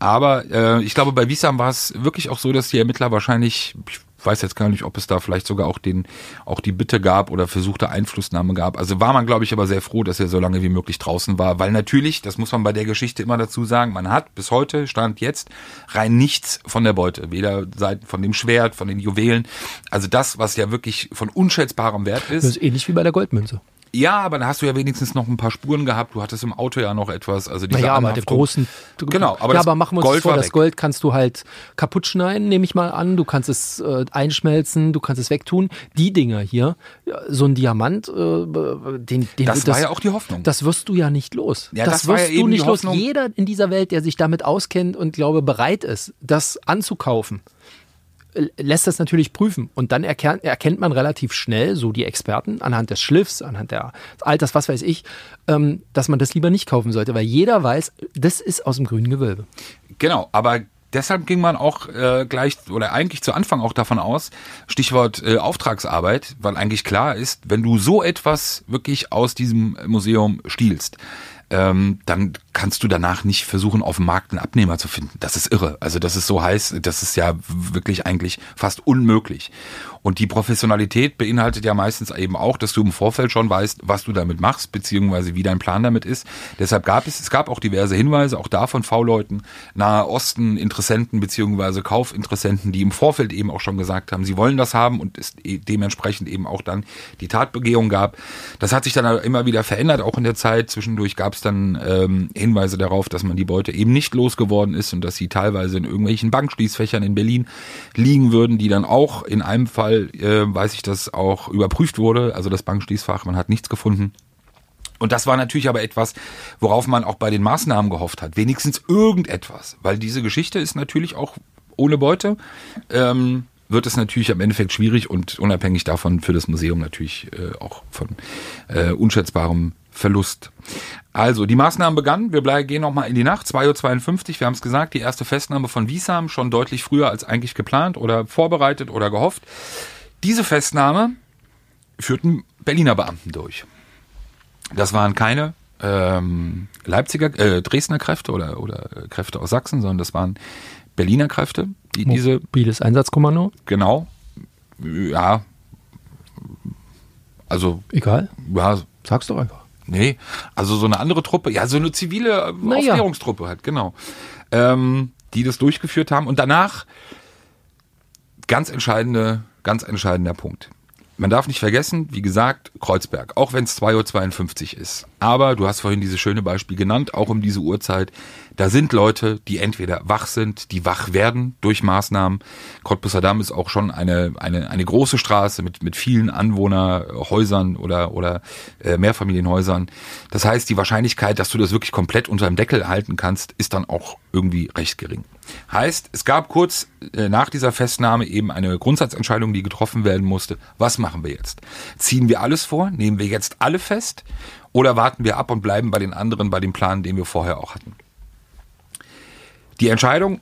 Aber äh, ich glaube, bei Wiesam war es wirklich auch so, dass die Ermittler wahrscheinlich, ich weiß jetzt gar nicht, ob es da vielleicht sogar auch den, auch die Bitte gab oder versuchte Einflussnahme gab. Also war man, glaube ich, aber sehr froh, dass er so lange wie möglich draußen war, weil natürlich, das muss man bei der Geschichte immer dazu sagen, man hat bis heute, stand jetzt, rein nichts von der Beute. Weder seit von dem Schwert, von den Juwelen. Also das, was ja wirklich von unschätzbarem Wert Das ist. ist ähnlich wie bei der Goldmünze. Ja, aber da hast du ja wenigstens noch ein paar Spuren gehabt. Du hattest im Auto ja noch etwas. Also diese Naja, aber der großen. Genau, aber ja, das aber machen wir uns Gold das vor, das. Gold kannst du halt kaputt schneiden, nehme ich mal an. Du kannst es äh, einschmelzen, du kannst es wegtun. Die Dinger hier, so ein Diamant, äh, den, den Das war ja auch die Hoffnung. Das wirst du ja nicht los. Ja, das, das wirst ja du nicht die los. Jeder in dieser Welt, der sich damit auskennt und glaube bereit ist, das anzukaufen, lässt das natürlich prüfen. Und dann erkennt, erkennt man relativ schnell, so die Experten, anhand des Schliffs, anhand der, des Alters, was weiß ich, ähm, dass man das lieber nicht kaufen sollte, weil jeder weiß, das ist aus dem grünen Gewölbe. Genau, aber deshalb ging man auch äh, gleich oder eigentlich zu Anfang auch davon aus, Stichwort äh, Auftragsarbeit, weil eigentlich klar ist, wenn du so etwas wirklich aus diesem Museum stiehlst, ähm, dann kannst du danach nicht versuchen, auf dem Markt einen Abnehmer zu finden. Das ist irre. Also das ist so heiß, das ist ja wirklich eigentlich fast unmöglich. Und die Professionalität beinhaltet ja meistens eben auch, dass du im Vorfeld schon weißt, was du damit machst, beziehungsweise wie dein Plan damit ist. Deshalb gab es, es gab auch diverse Hinweise, auch da von V-Leuten, Nahe Osten Interessenten beziehungsweise Kaufinteressenten, die im Vorfeld eben auch schon gesagt haben, sie wollen das haben und es e- dementsprechend eben auch dann die Tatbegehung gab. Das hat sich dann immer wieder verändert, auch in der Zeit. Zwischendurch gab es dann ähm, Hinweise darauf, dass man die Beute eben nicht losgeworden ist und dass sie teilweise in irgendwelchen Bankschließfächern in Berlin liegen würden, die dann auch in einem Fall, äh, weiß ich, dass auch überprüft wurde, also das Bankschließfach, man hat nichts gefunden. Und das war natürlich aber etwas, worauf man auch bei den Maßnahmen gehofft hat. Wenigstens irgendetwas. Weil diese Geschichte ist natürlich auch ohne Beute. Ähm, wird es natürlich am Endeffekt schwierig und unabhängig davon für das Museum natürlich äh, auch von äh, unschätzbarem Verlust. Also, die Maßnahmen begannen. Wir bleiben, gehen nochmal in die Nacht, 2.52 Uhr. Wir haben es gesagt, die erste Festnahme von Wiesam schon deutlich früher als eigentlich geplant oder vorbereitet oder gehofft. Diese Festnahme führten Berliner Beamten durch. Das waren keine ähm, Leipziger, äh, Dresdner Kräfte oder, oder Kräfte aus Sachsen, sondern das waren Berliner Kräfte, die diese, Mobiles Einsatzkommando, genau, ja, also, egal, ja, sag's doch einfach. Nee, also so eine andere Truppe, ja, so eine zivile äh, Naja. Aufklärungstruppe halt, genau. Ähm, die das durchgeführt haben. Und danach, ganz entscheidende, ganz entscheidender Punkt. Man darf nicht vergessen, wie gesagt, Kreuzberg, auch wenn es 2.52 Uhr ist. Aber du hast vorhin dieses schöne Beispiel genannt, auch um diese Uhrzeit. Da sind Leute, die entweder wach sind, die wach werden durch Maßnahmen. Cottbusser Damm ist auch schon eine, eine, eine große Straße mit, mit vielen Anwohnerhäusern oder, oder äh, Mehrfamilienhäusern. Das heißt, die Wahrscheinlichkeit, dass du das wirklich komplett unter dem Deckel halten kannst, ist dann auch irgendwie recht gering. Heißt, es gab kurz äh, nach dieser Festnahme eben eine Grundsatzentscheidung, die getroffen werden musste. Was machen wir jetzt? Ziehen wir alles vor? Nehmen wir jetzt alle fest? Oder warten wir ab und bleiben bei den anderen, bei dem Plan, den wir vorher auch hatten? Die Entscheidung,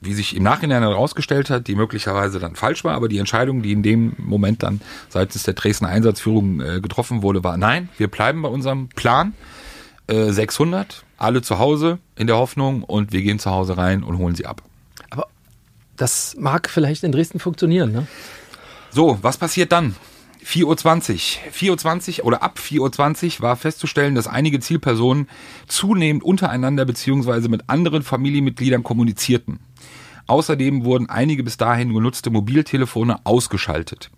wie sich im Nachhinein herausgestellt hat, die möglicherweise dann falsch war, aber die Entscheidung, die in dem Moment dann seitens der Dresdner Einsatzführung äh, getroffen wurde, war nein, wir bleiben bei unserem Plan. Äh, 600, alle zu Hause in der Hoffnung und wir gehen zu Hause rein und holen sie ab. Aber das mag vielleicht in Dresden funktionieren, ne? So, was passiert dann? 4.20 Uhr. 4.20 Uhr oder ab 4.20 Uhr war festzustellen, dass einige Zielpersonen zunehmend untereinander beziehungsweise mit anderen Familienmitgliedern kommunizierten. Außerdem wurden einige bis dahin genutzte Mobiltelefone ausgeschaltet.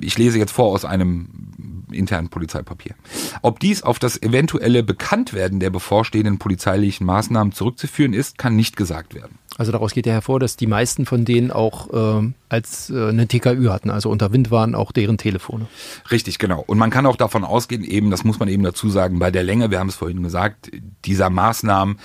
Ich lese jetzt vor aus einem internen Polizeipapier. Ob dies auf das eventuelle Bekanntwerden der bevorstehenden polizeilichen Maßnahmen zurückzuführen ist, kann nicht gesagt werden. Also daraus geht ja hervor, dass die meisten von denen auch ähm, als äh, eine TKÜ hatten, also unter Wind waren auch deren Telefone. Richtig, genau. Und man kann auch davon ausgehen, eben, das muss man eben dazu sagen, bei der Länge, wir haben es vorhin gesagt, dieser Maßnahmen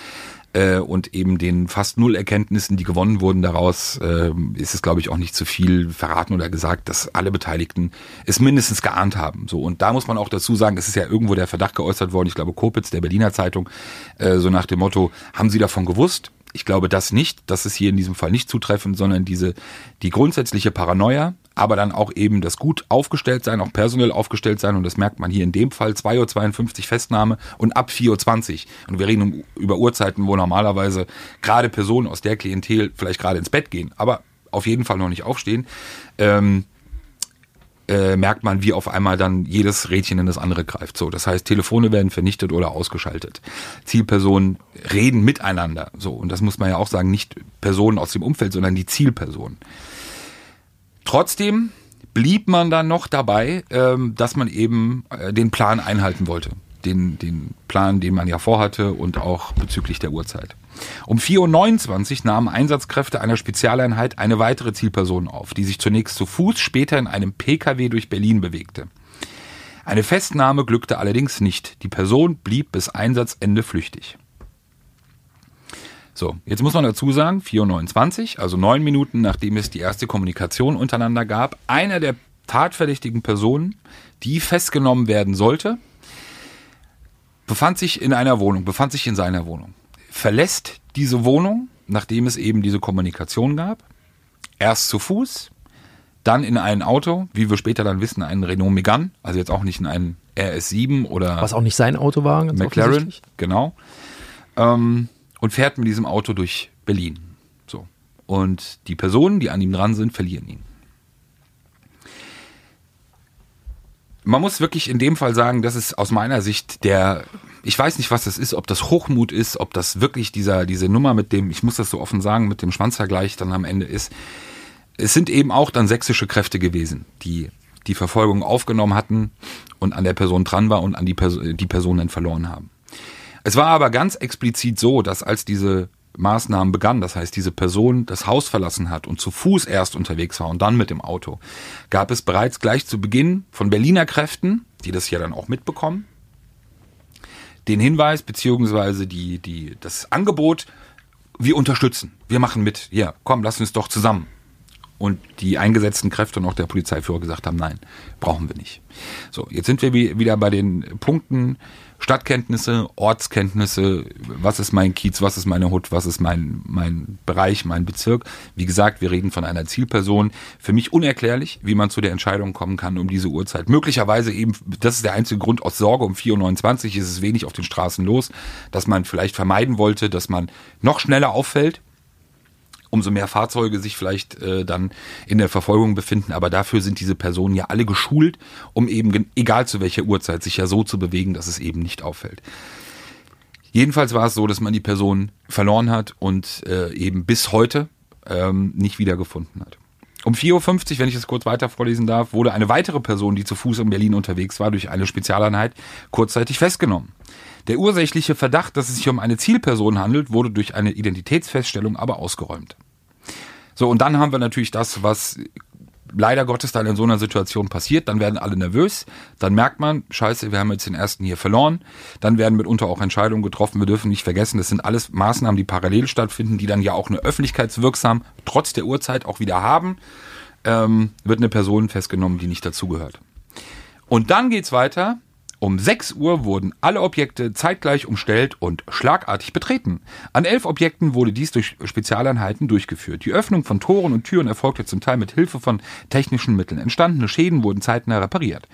äh, und eben den fast null Erkenntnissen, die gewonnen wurden daraus, äh, ist es, glaube ich, auch nicht zu viel verraten oder gesagt, dass alle Beteiligten es mindestens geahnt haben. So und da muss man auch dazu sagen, es ist ja irgendwo der Verdacht geäußert worden. Ich glaube, Kopitz, der Berliner Zeitung, äh, so nach dem Motto: Haben Sie davon gewusst? Ich glaube das nicht. Das ist hier in diesem Fall nicht zutreffend, sondern diese die grundsätzliche Paranoia, aber dann auch eben das gut aufgestellt sein, auch personell aufgestellt sein. Und das merkt man hier in dem Fall 2.52 Uhr Festnahme und ab 4.20 Uhr. Und wir reden um, über Uhrzeiten, wo normalerweise gerade Personen aus der Klientel vielleicht gerade ins Bett gehen, aber auf jeden Fall noch nicht aufstehen. Ähm, äh, merkt man, wie auf einmal dann jedes Rädchen in das andere greift. So, das heißt, Telefone werden vernichtet oder ausgeschaltet. Zielpersonen reden miteinander. So, und das muss man ja auch sagen, nicht Personen aus dem Umfeld, sondern die Zielpersonen. Trotzdem blieb man dann noch dabei, ähm, dass man eben äh, den Plan einhalten wollte. Den, den Plan, den man ja vorhatte und auch bezüglich der Uhrzeit. Um 4.29 Uhr nahmen Einsatzkräfte einer Spezialeinheit eine weitere Zielperson auf, die sich zunächst zu Fuß, später in einem Pkw durch Berlin bewegte. Eine Festnahme glückte allerdings nicht. Die Person blieb bis Einsatzende flüchtig. So, jetzt muss man dazu sagen, 4.29 Uhr, also neun Minuten nachdem es die erste Kommunikation untereinander gab, einer der tatverdächtigen Personen, die festgenommen werden sollte, befand sich in einer Wohnung, befand sich in seiner Wohnung, verlässt diese Wohnung, nachdem es eben diese Kommunikation gab, erst zu Fuß, dann in ein Auto, wie wir später dann wissen, einen Renault Megane, also jetzt auch nicht in einen RS7 oder Was auch nicht sein Auto war, McLaren, genau. Ähm, und fährt mit diesem Auto durch Berlin. So. Und die Personen, die an ihm dran sind, verlieren ihn. Man muss wirklich in dem Fall sagen, das ist aus meiner Sicht der, ich weiß nicht, was das ist, ob das Hochmut ist, ob das wirklich dieser, diese Nummer mit dem, ich muss das so offen sagen, mit dem Schwanzvergleich dann am Ende ist. Es sind eben auch dann sächsische Kräfte gewesen, die die Verfolgung aufgenommen hatten und an der Person dran war und an die, Pers die Person dann verloren haben. Es war aber ganz explizit so, dass als diese Maßnahmen begannen, das heißt, diese Person das Haus verlassen hat und zu Fuß erst unterwegs war und dann mit dem Auto, gab es bereits gleich zu Beginn von Berliner Kräften, die das ja dann auch mitbekommen, den Hinweis beziehungsweise die, die, das Angebot, wir unterstützen, wir machen mit, ja, komm, lass uns doch zusammen. Und die eingesetzten Kräfte und auch der Polizeiführer gesagt haben, nein, brauchen wir nicht. So, jetzt sind wir wie- wieder bei den Punkten Stadtkenntnisse, Ortskenntnisse, was ist mein Kiez, was ist meine Hut, was ist mein, mein Bereich, mein Bezirk. Wie gesagt, wir reden von einer Zielperson. Für mich unerklärlich, wie man zu der Entscheidung kommen kann um diese Uhrzeit. Möglicherweise eben, das ist der einzige Grund, aus Sorge um 4.29 Uhr ist es wenig auf den Straßen los, dass man vielleicht vermeiden wollte, dass man noch schneller auffällt umso mehr Fahrzeuge sich vielleicht äh, dann in der Verfolgung befinden. Aber dafür sind diese Personen ja alle geschult, um eben, egal zu welcher Uhrzeit, sich ja so zu bewegen, dass es eben nicht auffällt. Jedenfalls war es so, dass man die Person verloren hat und äh, eben bis heute ähm, nicht wiedergefunden hat. Um 4.50 Uhr, wenn ich das kurz weiter vorlesen darf, wurde eine weitere Person, die zu Fuß in Berlin unterwegs war, durch eine Spezialeinheit kurzzeitig festgenommen. Der ursächliche Verdacht, dass es sich um eine Zielperson handelt, wurde durch eine Identitätsfeststellung aber ausgeräumt. So, und dann haben wir natürlich das, was leider Gottes dann in so einer Situation passiert, dann werden alle nervös, dann merkt man, scheiße, wir haben jetzt den ersten hier verloren, dann werden mitunter auch Entscheidungen getroffen, wir dürfen nicht vergessen, das sind alles Maßnahmen, die parallel stattfinden, die dann ja auch eine öffentlichkeitswirksam trotz der Uhrzeit auch wieder haben, ähm, wird eine Person festgenommen, die nicht dazugehört. Und dann geht's weiter um 6 Uhr wurden alle Objekte zeitgleich umstellt und schlagartig betreten. An elf Objekten wurde dies durch Spezialeinheiten durchgeführt. Die Öffnung von Toren und Türen erfolgte zum Teil mit Hilfe von technischen Mitteln. Entstandene Schäden wurden zeitnah repariert.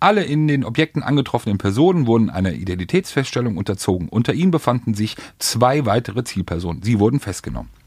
Alle in den Objekten angetroffenen Personen wurden einer Identitätsfeststellung unterzogen. Unter ihnen befanden sich zwei weitere Zielpersonen. Sie wurden festgenommen.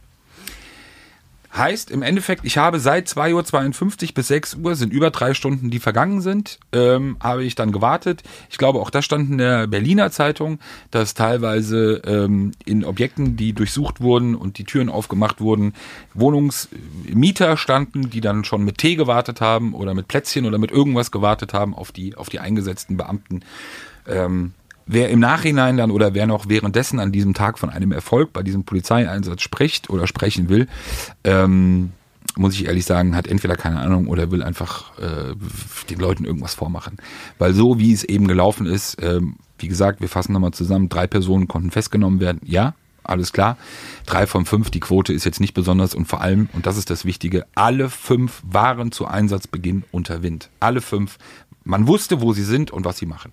Heißt im Endeffekt, ich habe seit 2.52 Uhr bis 6 Uhr, sind über drei Stunden, die vergangen sind, ähm, habe ich dann gewartet. Ich glaube, auch das stand in der Berliner Zeitung, dass teilweise ähm, in Objekten, die durchsucht wurden und die Türen aufgemacht wurden, Wohnungsmieter standen, die dann schon mit Tee gewartet haben oder mit Plätzchen oder mit irgendwas gewartet haben auf die, auf die eingesetzten Beamten. Ähm, Wer im Nachhinein dann oder wer noch währenddessen an diesem Tag von einem Erfolg bei diesem Polizeieinsatz spricht oder sprechen will, ähm, muss ich ehrlich sagen, hat entweder keine Ahnung oder will einfach äh, den Leuten irgendwas vormachen. Weil so wie es eben gelaufen ist, ähm, wie gesagt, wir fassen nochmal zusammen, drei Personen konnten festgenommen werden, ja, alles klar. Drei von fünf, die Quote ist jetzt nicht besonders und vor allem, und das ist das Wichtige, alle fünf waren zu Einsatzbeginn unter Wind. Alle fünf. Man wusste, wo sie sind und was sie machen.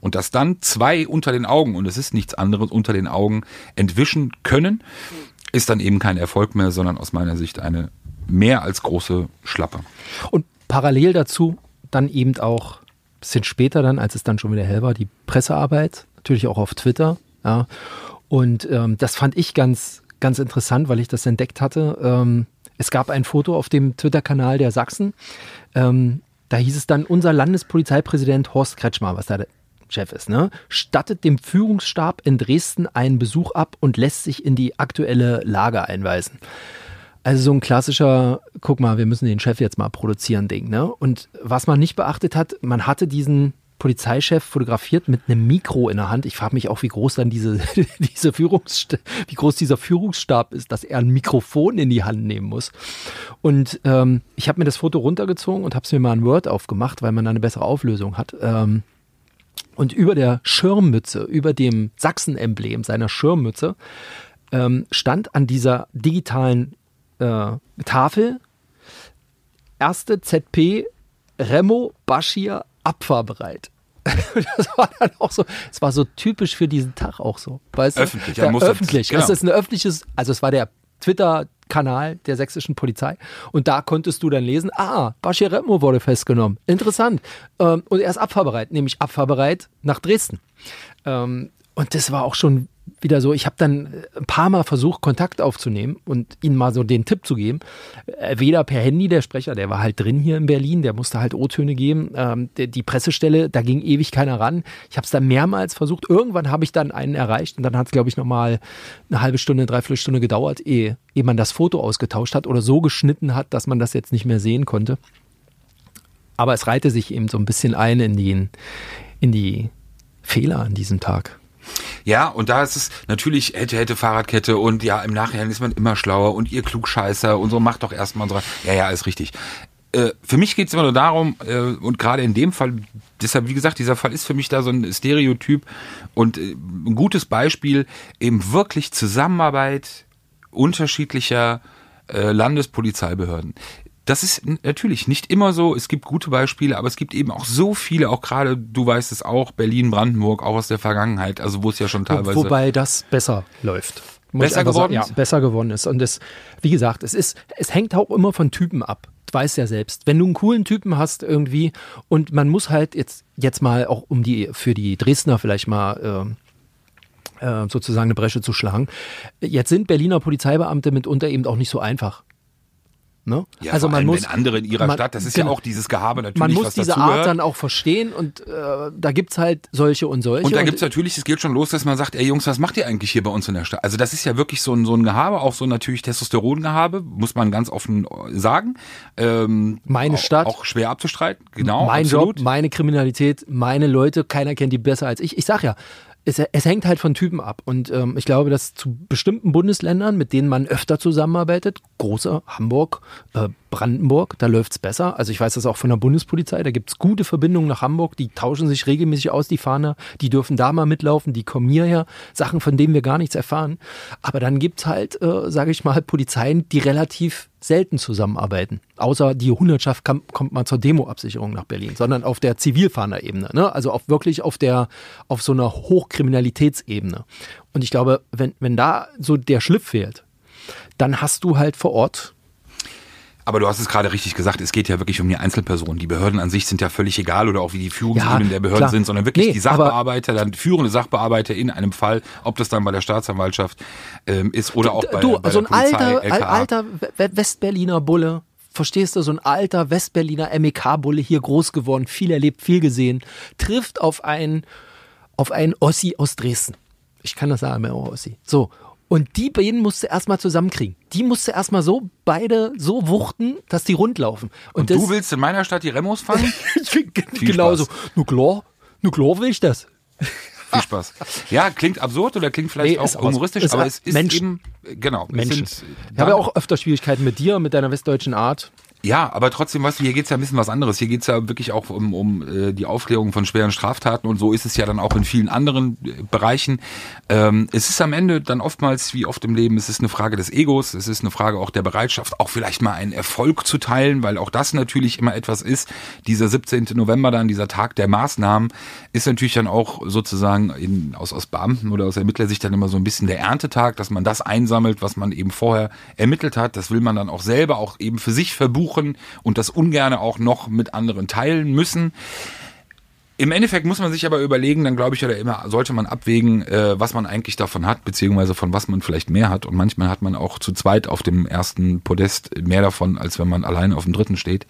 Und dass dann zwei unter den Augen, und es ist nichts anderes unter den Augen, entwischen können, ist dann eben kein Erfolg mehr, sondern aus meiner Sicht eine mehr als große Schlappe. Und parallel dazu dann eben auch ein bisschen später dann, als es dann schon wieder hell war, die Pressearbeit, natürlich auch auf Twitter. Ja. Und ähm, das fand ich ganz, ganz interessant, weil ich das entdeckt hatte. Ähm, es gab ein Foto auf dem Twitter-Kanal der Sachsen. Ähm, da hieß es dann, unser Landespolizeipräsident Horst Kretschmer, was da der Chef ist, ne, stattet dem Führungsstab in Dresden einen Besuch ab und lässt sich in die aktuelle Lage einweisen. Also so ein klassischer, guck mal, wir müssen den Chef jetzt mal produzieren Ding, ne? Und was man nicht beachtet hat, man hatte diesen Polizeichef fotografiert mit einem Mikro in der Hand. Ich frage mich auch, wie groß dann diese, (laughs) diese Führungsstab, wie groß dieser Führungsstab ist, dass er ein Mikrofon in die Hand nehmen muss. Und ähm, ich habe mir das Foto runtergezogen und habe es mir mal in Word aufgemacht, weil man da eine bessere Auflösung hat. Ähm, und über der Schirmmütze, über dem Sachsen-Emblem seiner Schirmmütze, ähm, stand an dieser digitalen äh, Tafel erste ZP Remo Bashir abfahrbereit. (laughs) das war dann auch so, es war so typisch für diesen Tag auch so. Weißt öffentlich, du? Ja, öffentlich. Das, genau. das ist ein öffentliches, also es war der Twitter-Kanal der sächsischen Polizei. Und da konntest du dann lesen, ah, Bashir Remo wurde festgenommen. Interessant. Ähm, und er ist abfahrbereit, nämlich abfahrbereit nach Dresden. Und das war auch schon wieder so, ich habe dann äh, ein paar Mal versucht, Kontakt aufzunehmen und ihnen mal so den Tipp zu geben. Äh, weder per Handy, der Sprecher, der war halt drin hier in Berlin, der musste halt O-Töne geben. Ähm, die Pressestelle, da ging ewig keiner ran. Ich habe es dann mehrmals versucht. Irgendwann habe ich dann einen erreicht und dann hat es, glaube ich, nochmal eine halbe Stunde, dreiviertel Stunde gedauert, ehe, ehe man das Foto ausgetauscht hat oder so geschnitten hat, dass man das jetzt nicht mehr sehen konnte. Aber es reihte sich eben so ein bisschen ein in die, in die Fehler an diesem Tag. Ja, und da ist es natürlich hätte, hätte Fahrradkette und ja, im Nachhinein ist man immer schlauer und ihr Klugscheißer und so macht doch erstmal so. Ja, ja, ist richtig. Äh, für mich geht es immer nur darum, äh, und gerade in dem Fall, deshalb, wie gesagt, dieser Fall ist für mich da so ein Stereotyp und äh, ein gutes Beispiel, eben wirklich Zusammenarbeit unterschiedlicher Landespolizeibehörden das ist natürlich nicht immer so. Es gibt gute Beispiele, aber es gibt eben auch so viele, auch gerade, du weißt es auch, Berlin, Brandenburg, auch aus der Vergangenheit, also wo es ja schon teilweise. Wobei das besser läuft. Besser geworden sagen, Ja, besser geworden ist. Und es, wie gesagt, es ist, es hängt auch immer von Typen ab. Du weißt ja selbst. Wenn du einen coolen Typen hast irgendwie und man muss halt jetzt, jetzt mal auch um die, für die Dresdner vielleicht mal, äh, äh, sozusagen eine Bresche zu schlagen. Jetzt sind Berliner Polizeibeamte mitunter eben auch nicht so einfach. Ne? Ja, also man muss wenn andere in ihrer man- Stadt, das ist genau. ja auch dieses Gehabe natürlich, man muss was diese. Art dann auch verstehen und äh, da gibt's halt solche und solche. Und da gibt's natürlich, es geht schon los, dass man sagt, ey Jungs, was macht ihr eigentlich hier bei uns in der Stadt? Also das ist ja wirklich so ein, so ein Gehabe, auch so natürlich Testosterongehabe, muss man ganz offen sagen. Ähm, Meine auch, Stadt. Auch schwer abzustreiten, genau, mein absolut. Job, meine Kriminalität, meine Leute, keiner kennt die besser als ich. Ich sag ja, es, es hängt halt von Typen ab. Und ähm, ich glaube, dass zu bestimmten Bundesländern, mit denen man öfter zusammenarbeitet, große Hamburg, äh, Brandenburg, da läuft's besser. Also ich weiß das auch von der Bundespolizei, da gibt's gute Verbindungen nach Hamburg, die tauschen sich regelmäßig aus, die Fahner, die dürfen da mal mitlaufen, die kommen hierher, Sachen, von denen wir gar nichts erfahren. Aber dann gibt's halt, äh, sage ich mal, Polizeien, die relativ selten zusammenarbeiten. Außer die Hundertschaft kam, kommt mal zur Demoabsicherung nach Berlin, sondern auf der Zivilfahnerebene, ne? also auf wirklich auf der, auf so einer Hochkriminalitätsebene. Und ich glaube, wenn, wenn da so der Schliff fehlt, dann hast du halt vor Ort Aber du hast es gerade richtig gesagt, es geht ja wirklich um die Einzelpersonen. Die Behörden an sich sind ja völlig egal oder auch wie die Führungsebenen Ja, der Behörden klar. sind, sondern wirklich Nee, die Sachbearbeiter, dann führende Sachbearbeiter in einem Fall, ob das dann bei der Staatsanwaltschaft ähm, ist oder auch bei, du, bei so der ein Polizei, alter, alter We- Westberliner Bulle, verstehst du, so ein alter Westberliner MEK-Bulle, hier groß geworden, viel erlebt, viel gesehen, trifft auf einen, auf einen Ossi aus Dresden. Ich kann das sagen, mehr Ossi. So. Und die beiden musste erstmal zusammenkriegen. Die musste erstmal so beide so wuchten, dass die rund laufen. Und du willst in meiner Stadt die Remos fangen? (laughs) genauso. Spaß. Nu klar, nu klar will ich das. Viel Spaß. Ja, klingt absurd oder klingt vielleicht Nee, auch humoristisch, ist aber es ist Menschen. eben, genau, Menschen. sind Ich habe ja auch öfter Schwierigkeiten mit dir, mit deiner westdeutschen Art. Ja, aber trotzdem, weißt du, hier geht's ja ein bisschen was anderes. Hier geht's ja wirklich auch um, um äh, die Aufklärung von schweren Straftaten und so ist es ja dann auch in vielen anderen äh, Bereichen. Ähm, es ist am Ende dann oftmals, wie oft im Leben, es ist eine Frage des Egos, es ist eine Frage auch der Bereitschaft, auch vielleicht mal einen Erfolg zu teilen, weil auch das natürlich immer etwas ist. Dieser 17. November dann, dieser Tag der Maßnahmen, ist natürlich dann auch sozusagen in, aus, aus Beamten oder aus Ermittlersicht dann immer so ein bisschen der Erntetag, dass man das einsammelt, was man eben vorher ermittelt hat. Das will man dann auch selber auch eben für sich verbuchen und das ungerne auch noch mit anderen teilen müssen. Im Endeffekt muss man sich aber überlegen, dann glaube ich oder immer sollte man abwägen, äh, was man eigentlich davon hat, beziehungsweise von was man vielleicht mehr hat. Und manchmal hat man auch zu zweit auf dem ersten Podest mehr davon, als wenn man alleine auf dem dritten steht.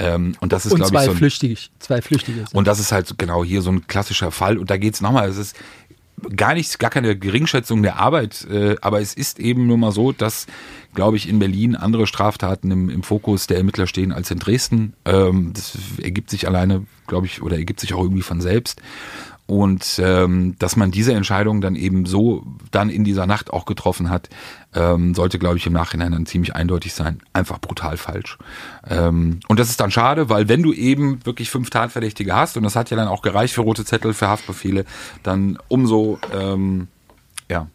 Ähm, und das ist, glaube ich, so ein, Flüchtige, zwei Flüchtige. und das ist halt genau hier so ein klassischer Fall. Und da geht's nochmal, es ist gar nichts, gar keine Geringschätzung der Arbeit, äh, aber es ist eben nur mal so, dass, glaube ich, in Berlin andere Straftaten im, im Fokus der Ermittler stehen als in Dresden. Ähm, das ergibt sich alleine, glaube ich, oder ergibt sich auch irgendwie von selbst. Und ähm, dass man diese Entscheidung dann eben so dann in dieser Nacht auch getroffen hat, ähm, sollte, glaube ich, im Nachhinein dann ziemlich eindeutig sein. Einfach brutal falsch. Ähm, und das ist dann schade, weil wenn du eben wirklich fünf Tatverdächtige hast, und das hat ja dann auch gereicht für rote Zettel, für Haftbefehle, dann umso, ähm, ja,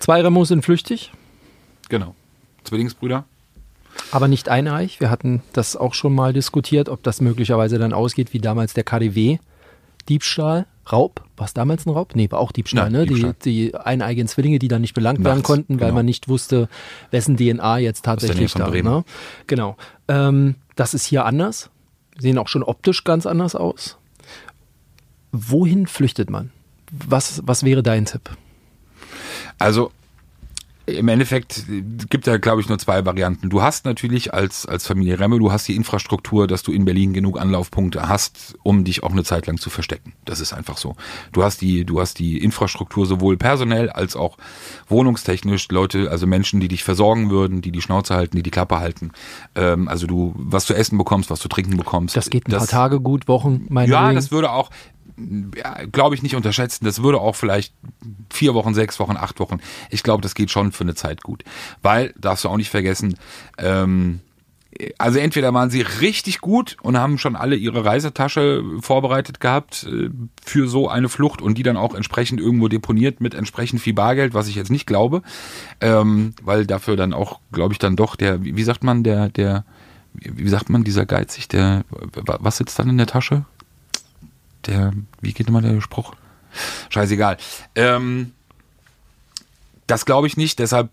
Zwei Remos sind flüchtig, genau. Zwillingsbrüder. aber nicht eineich. Wir hatten das auch schon mal diskutiert, ob das möglicherweise dann ausgeht wie damals der KDW. Diebstahl, Raub. War es damals ein Raub? Nee, war auch Diebstahl, Ja, ne? Diebstahl. Die, die eineigen Zwillinge, die dann nicht belangt werden Nachts, konnten, weil genau. man nicht wusste, wessen DNA jetzt tatsächlich da Bremen. ne? Genau. Ähm, das ist hier anders. Sehen auch schon optisch ganz anders aus. Wohin flüchtet man? Was, was wäre dein Tipp? Also im Endeffekt gibt ja, glaube ich, nur zwei Varianten. Du hast natürlich als, als Familie Remme, du hast die Infrastruktur, dass du in Berlin genug Anlaufpunkte hast, um dich auch eine Zeit lang zu verstecken. Das ist einfach so. Du hast die, du hast die Infrastruktur sowohl personell als auch wohnungstechnisch, Leute, also Menschen, die dich versorgen würden, die die Schnauze halten, die die Klappe halten. Ähm, also du, was zu essen bekommst, was zu trinken bekommst. Das geht ein paar Tage gut, Wochen, meine Ja, das würde auch, glaube ich, nicht unterschätzen. Das würde auch vielleicht vier Wochen, sechs Wochen, acht Wochen. Ich glaube, das geht schon für eine Zeit gut. Weil, darfst du auch nicht vergessen, ähm, also entweder waren sie richtig gut und haben schon alle ihre Reisetasche vorbereitet gehabt äh, für so eine Flucht und die dann auch entsprechend irgendwo deponiert mit entsprechend viel Bargeld, was ich jetzt nicht glaube, ähm, weil dafür dann auch, glaube ich, dann doch der, wie wie sagt man, der, der, wie sagt man, dieser geizig, der, was sitzt dann in der Tasche? Der, wie geht immer der Spruch? Scheißegal. Ähm, das glaube ich nicht, deshalb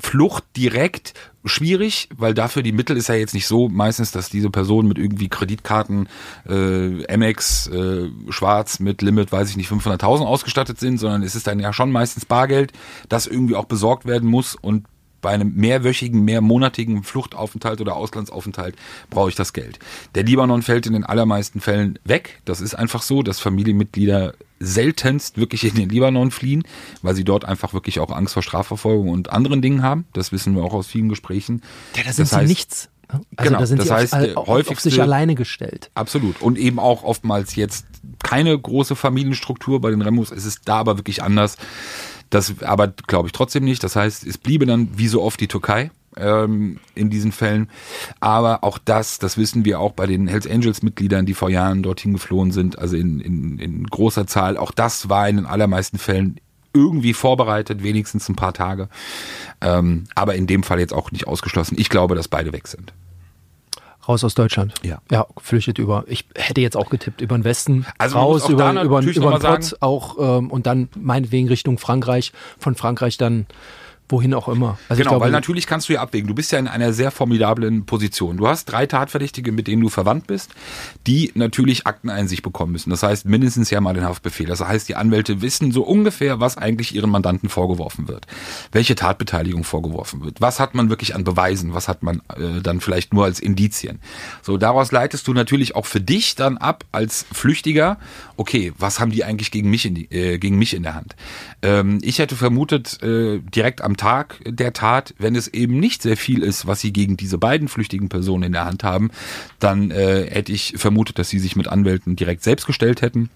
Flucht direkt schwierig, weil dafür die Mittel ist ja jetzt nicht so meistens, dass diese Personen mit irgendwie Kreditkarten, äh, Amex, äh, Schwarz mit Limit, weiß ich nicht, 500.000 ausgestattet sind, sondern es ist dann ja schon meistens Bargeld, das irgendwie auch besorgt werden muss und bei einem mehrwöchigen, mehrmonatigen Fluchtaufenthalt oder Auslandsaufenthalt brauche ich das Geld. Der Libanon fällt in den allermeisten Fällen weg. Das ist einfach so, dass Familienmitglieder seltenst wirklich in den Libanon fliehen, weil sie dort einfach wirklich auch Angst vor Strafverfolgung und anderen Dingen haben. Das wissen wir auch aus vielen Gesprächen. Ja, da sind Das sie heißt- nichts. ne? Also Genau, da sind das sie heißt, auf, der auf, auf häufigste- sich alleine gestellt. Absolut. Und eben auch oftmals jetzt keine große Familienstruktur bei den Remos. Es ist da aber wirklich anders. Das aber glaube ich trotzdem nicht. Das heißt, es bliebe dann wie so oft die Türkei ähm, in diesen Fällen. Aber auch das, das wissen wir auch bei den Hells Angels Mitgliedern, die vor Jahren dorthin geflohen sind, also in, in, in großer Zahl. Auch das war in den allermeisten Fällen irgendwie vorbereitet, wenigstens ein paar Tage. Ähm, aber in dem Fall jetzt auch nicht ausgeschlossen. Ich glaube, dass beide weg sind. Raus aus Deutschland. Ja. Ja, flüchtet über. Ich hätte jetzt auch getippt über den Westen, Also raus über, über, über den Pott auch ähm, und dann meinetwegen Richtung Frankreich. Von Frankreich dann wohin auch immer. Also genau, glaube, weil natürlich kannst du ja abwägen. Du bist ja in einer sehr formidablen Position. Du hast drei Tatverdächtige, mit denen du verwandt bist, die natürlich Akteneinsicht bekommen müssen. Das heißt mindestens ja mal den Haftbefehl. Das heißt, die Anwälte wissen so ungefähr, was eigentlich ihren Mandanten vorgeworfen wird. Welche Tatbeteiligung vorgeworfen wird. Was hat man wirklich an Beweisen? Was hat man äh, dann vielleicht nur als Indizien? So, daraus leitest du natürlich auch für dich dann ab als Flüchtiger, okay, was haben die eigentlich gegen mich in, die, äh, gegen mich in der Hand? Ähm, ich hätte vermutet, äh, direkt am Tag der Tat, wenn es eben nicht sehr viel ist, was sie gegen diese beiden flüchtigen Personen in der Hand haben, dann äh, hätte ich vermutet, dass sie sich mit Anwälten direkt selbst gestellt hätten.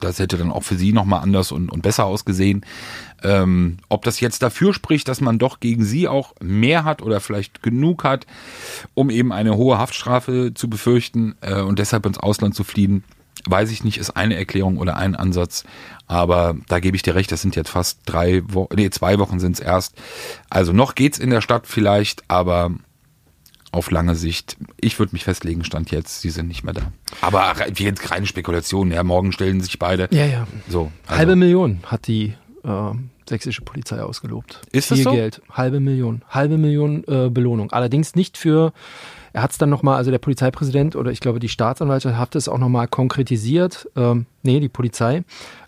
Das hätte dann auch für sie nochmal anders und, und besser ausgesehen. Ähm, ob das jetzt dafür spricht, dass man doch gegen sie auch mehr hat oder vielleicht genug hat, um eben eine hohe Haftstrafe zu befürchten äh, und deshalb ins Ausland zu fliehen, weiß ich nicht, ist eine Erklärung oder ein Ansatz. Aber da gebe ich dir recht, das sind jetzt fast drei Wochen, nee, zwei Wochen sind es erst. Also noch geht's in der Stadt vielleicht, aber auf lange Sicht, ich würde mich festlegen, stand jetzt, sie sind nicht mehr da. Aber jetzt reine Spekulation, ja, morgen stellen sich beide. ja, ja. So, also, Halbe Million hat die äh, sächsische Polizei ausgelobt. Ist das Viel so? Geld. Halbe Million. Halbe Million äh, Belohnung. Allerdings nicht für, er hat es dann nochmal, also der Polizeipräsident oder ich glaube die Staatsanwaltschaft hat es auch nochmal konkretisiert. Ähm, nee, die Polizei.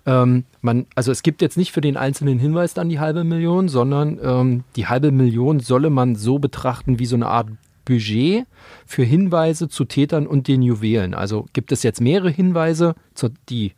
Ähm, man, also es gibt jetzt nicht für den einzelnen Hinweis dann die halbe Million, sondern ähm, die halbe Million solle man so betrachten wie so eine Art Budget für Hinweise zu Tätern und den Juwelen. Also gibt es jetzt mehrere Hinweise, die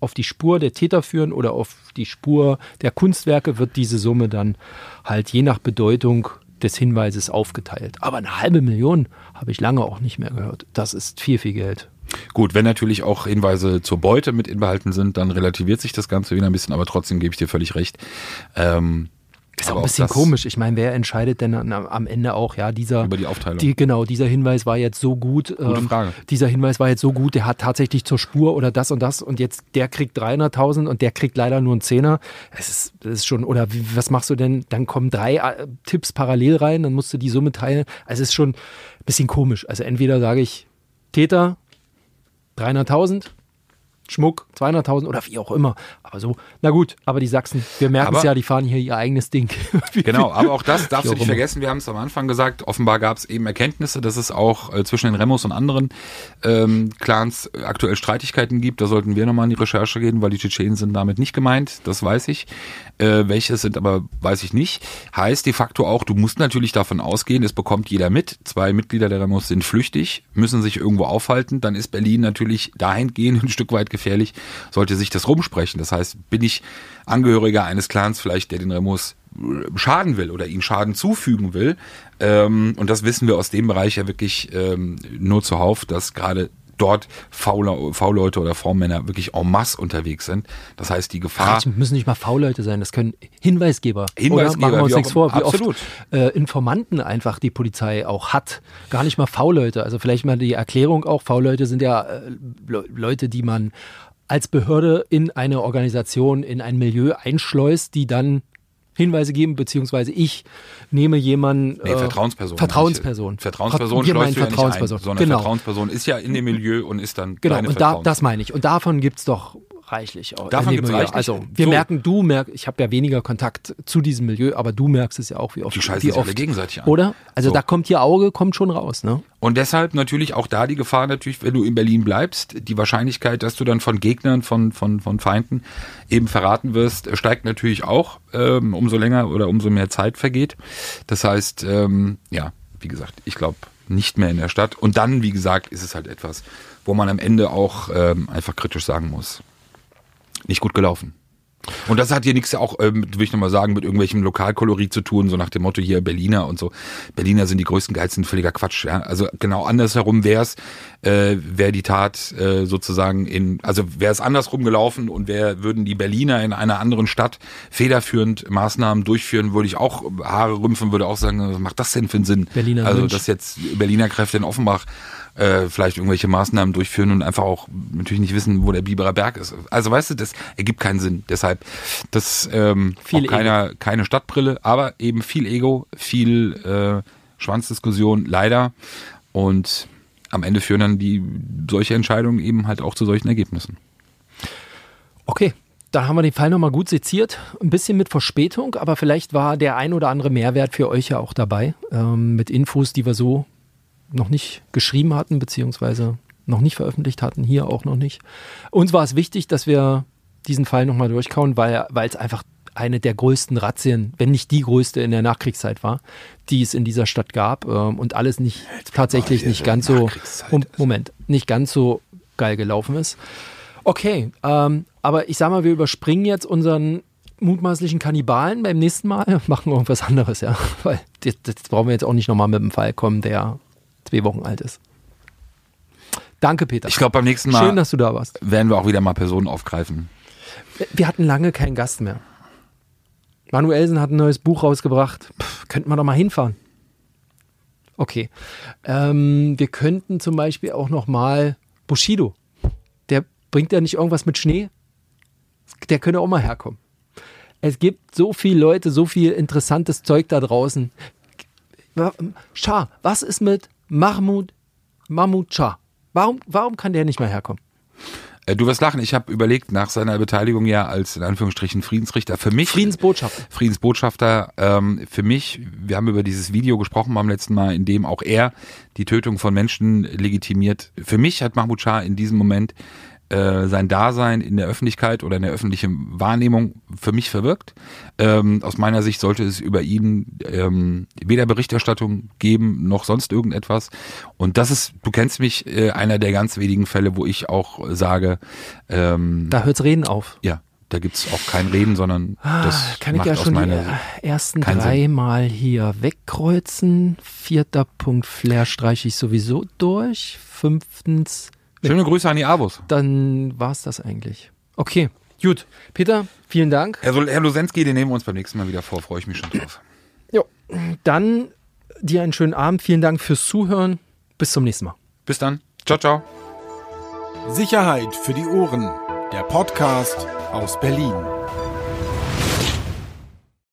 auf die Spur der Täter führen oder auf die Spur der Kunstwerke, wird diese Summe dann halt je nach Bedeutung des Hinweises aufgeteilt. Aber eine halbe Million habe ich lange auch nicht mehr gehört. Das ist viel, viel Geld. Gut, wenn natürlich auch Hinweise zur Beute mit inbehalten sind, dann relativiert sich das Ganze wieder ein bisschen, aber trotzdem gebe ich dir völlig recht. Ähm, Ist auch ein bisschen komisch. Ich meine, wer entscheidet denn am- Ende auch, ja, dieser. Über die Aufteilung. Die, genau, dieser Hinweis war jetzt so gut. ähm, Frage. Dieser Hinweis war jetzt so gut, der hat tatsächlich zur Spur oder das und das und jetzt der kriegt 300.000 und der kriegt leider nur einen Zehner. Es ist, das ist schon, oder wie, was machst du denn? Dann kommen drei äh, Tipps parallel rein, dann musst du die Summe teilen. Also es ist schon ein bisschen komisch. Also entweder sage ich Täter 300.000, Schmuck 200.000 oder wie auch immer. Aber so, na gut, aber die Sachsen, wir merken es ja, die fahren hier ihr eigenes Ding. (laughs) Genau, aber auch das (laughs) darfst du nicht vergessen. Wir haben es am Anfang gesagt. Offenbar gab es eben Erkenntnisse, dass es auch äh, zwischen den Remos und anderen ähm, Clans aktuell Streitigkeiten gibt. Da sollten wir nochmal in die Recherche gehen, weil die Tschetschenen sind damit nicht gemeint. Das weiß ich. Äh, welche sind, aber weiß ich nicht. Heißt de facto auch, du musst natürlich davon ausgehen, es bekommt jeder mit. Zwei Mitglieder der Remos sind flüchtig, müssen sich irgendwo aufhalten. Dann ist Berlin natürlich dahingehend (laughs) ein Stück weit gefährlich, sollte sich das rumsprechen. Das heißt, bin ich Angehöriger eines Clans vielleicht, der den Remos schaden will oder ihnen Schaden zufügen will. Ähm, und das wissen wir aus dem Bereich ja wirklich ähm, nur zuhauf, dass gerade dort V-Leute oder V-Männer wirklich en masse unterwegs sind. Das heißt, die Gefahr... Das müssen nicht mal V-Leute sein, das können Hinweisgeber. Hinweisgeber, Oder machen wir uns nichts vor, wie absolut. oft äh, Informanten einfach die Polizei auch hat. Gar nicht mal V-Leute. Also vielleicht mal die Erklärung auch, V-Leute sind ja äh, Le Leute, die man als Behörde in eine Organisation, in ein Milieu einschleust, die dann Hinweise geben, beziehungsweise ich nehme jemanden. Nee, äh, Vertrauensperson. Vertrauensperson. Vertrauensperson Wir schleust du ja nicht ein, Vertrauensperson. sondern genau. Vertrauensperson ist ja in dem Milieu und ist dann Genau, und da, das meine ich. Und davon gibt es doch reichlich. auch Davon dem gibt's Milieu. reichlich. Also wir So. merken, du merkst, ich habe ja weniger Kontakt zu diesem Milieu, aber du merkst es ja auch, wie oft. Die scheißen wie sich alle oft, gegenseitig an. Oder? Also So. da kommt ihr Auge, kommt schon raus, ne? Und deshalb natürlich auch da die Gefahr natürlich, wenn du in Berlin bleibst, die Wahrscheinlichkeit, dass du dann von Gegnern, von, von, von Feinden eben verraten wirst, äh, steigt natürlich auch, ähm, umso länger oder umso mehr Zeit vergeht. Das heißt, ähm, ja, wie gesagt, ich glaube nicht mehr in der Stadt. Und dann, wie gesagt, ist es halt etwas, wo man am Ende auch ähm, einfach kritisch sagen muss. Nicht gut gelaufen. Und das hat hier nichts auch, ähm, will ich nochmal sagen, mit irgendwelchem Lokalkolorit zu tun, so nach dem Motto hier Berliner und so. Berliner sind die größten Geiz, sind völliger Quatsch. Ja? Also genau andersherum wäre es, äh, wäre die Tat äh, sozusagen in, also wäre es andersrum gelaufen und wär, würden die Berliner in einer anderen Stadt federführend Maßnahmen durchführen, würde ich auch Haare rümpfen, würde auch sagen, was macht das denn für einen Sinn? Berliner also Lynch. dass jetzt Berliner Kräfte in Offenbach äh, vielleicht irgendwelche Maßnahmen durchführen und einfach auch natürlich nicht wissen, wo der Biberer Berg ist. Also weißt du, das ergibt keinen Sinn. Deshalb, das ähm, Viel auch keine, keine Stadtbrille, aber eben viel Ego, viel äh, Schwanzdiskussion, leider. Und am Ende führen dann die solche Entscheidungen eben halt auch zu solchen Ergebnissen. Okay, da haben wir den Fall nochmal gut seziert. Ein bisschen mit Verspätung, aber vielleicht war der ein oder andere Mehrwert für euch ja auch dabei. Ähm, mit Infos, die wir so noch nicht geschrieben hatten, beziehungsweise noch nicht veröffentlicht hatten, hier auch noch nicht. Uns war es wichtig, dass wir diesen Fall nochmal durchkauen, weil weil es einfach eine der größten Razzien, wenn nicht die größte in der Nachkriegszeit war, die es in dieser Stadt gab ähm, und alles nicht tatsächlich nicht ganz so ist. Moment, nicht ganz so geil gelaufen ist. Okay, ähm, aber ich sag mal, wir überspringen jetzt unseren mutmaßlichen Kannibalen beim nächsten Mal, (laughs) machen irgendwas anderes, ja. (laughs) Weil das, das brauchen wir jetzt auch nicht nochmal mit einem Fall kommen, der zwei Wochen alt ist. Danke, Peter. Ich glaube, beim nächsten Mal Schön, dass du da warst. werden wir auch wieder mal Personen aufgreifen. Wir hatten lange keinen Gast mehr. Manuelsen hat ein neues Buch rausgebracht. Pff, könnten wir doch mal hinfahren. Okay. Ähm, wir könnten zum Beispiel auch noch mal Bushido. Der bringt ja nicht irgendwas mit Schnee. Der könnte auch mal herkommen. Es gibt so viele Leute, so viel interessantes Zeug da draußen. Schah, was ist mit Mahmoud, Mahmoud Shah? Warum, warum kann der nicht mal herkommen? Äh, Du wirst lachen, ich habe überlegt, nach seiner Beteiligung ja als in Anführungsstrichen Friedensrichter, für mich Friedensbotschafter. Friedensbotschafter, ähm, für mich, wir haben über dieses Video gesprochen beim letzten Mal, in dem auch er die Tötung von Menschen legitimiert. Für mich hat Mahmoud Shah in diesem Moment äh, sein Dasein in der Öffentlichkeit oder in der öffentlichen Wahrnehmung für mich verwirkt. Ähm, aus meiner Sicht sollte es über ihn ähm, weder Berichterstattung geben noch sonst irgendetwas. Und das ist, du kennst mich, äh, einer der ganz wenigen Fälle, wo ich auch sage, ähm, Da hört's Reden auf. ja, da gibt's auch kein Reden, sondern das Ah, Kann ich macht ja aus schon die ersten Sinn. dreimal hier wegkreuzen. Vierter Punkt Flair streiche ich sowieso durch. Fünftens, Schöne Grüße an die Avos. dann war's das eigentlich. Okay, gut. Peter, vielen Dank. Herr, Sol- Herr Losensky, den nehmen wir uns beim nächsten Mal wieder vor, freue ich mich schon drauf. Jo. Dann dir einen schönen Abend. Vielen Dank fürs Zuhören. Bis zum nächsten Mal. Bis dann. Ciao, ciao. Sicherheit für die Ohren. Der Podcast aus Berlin.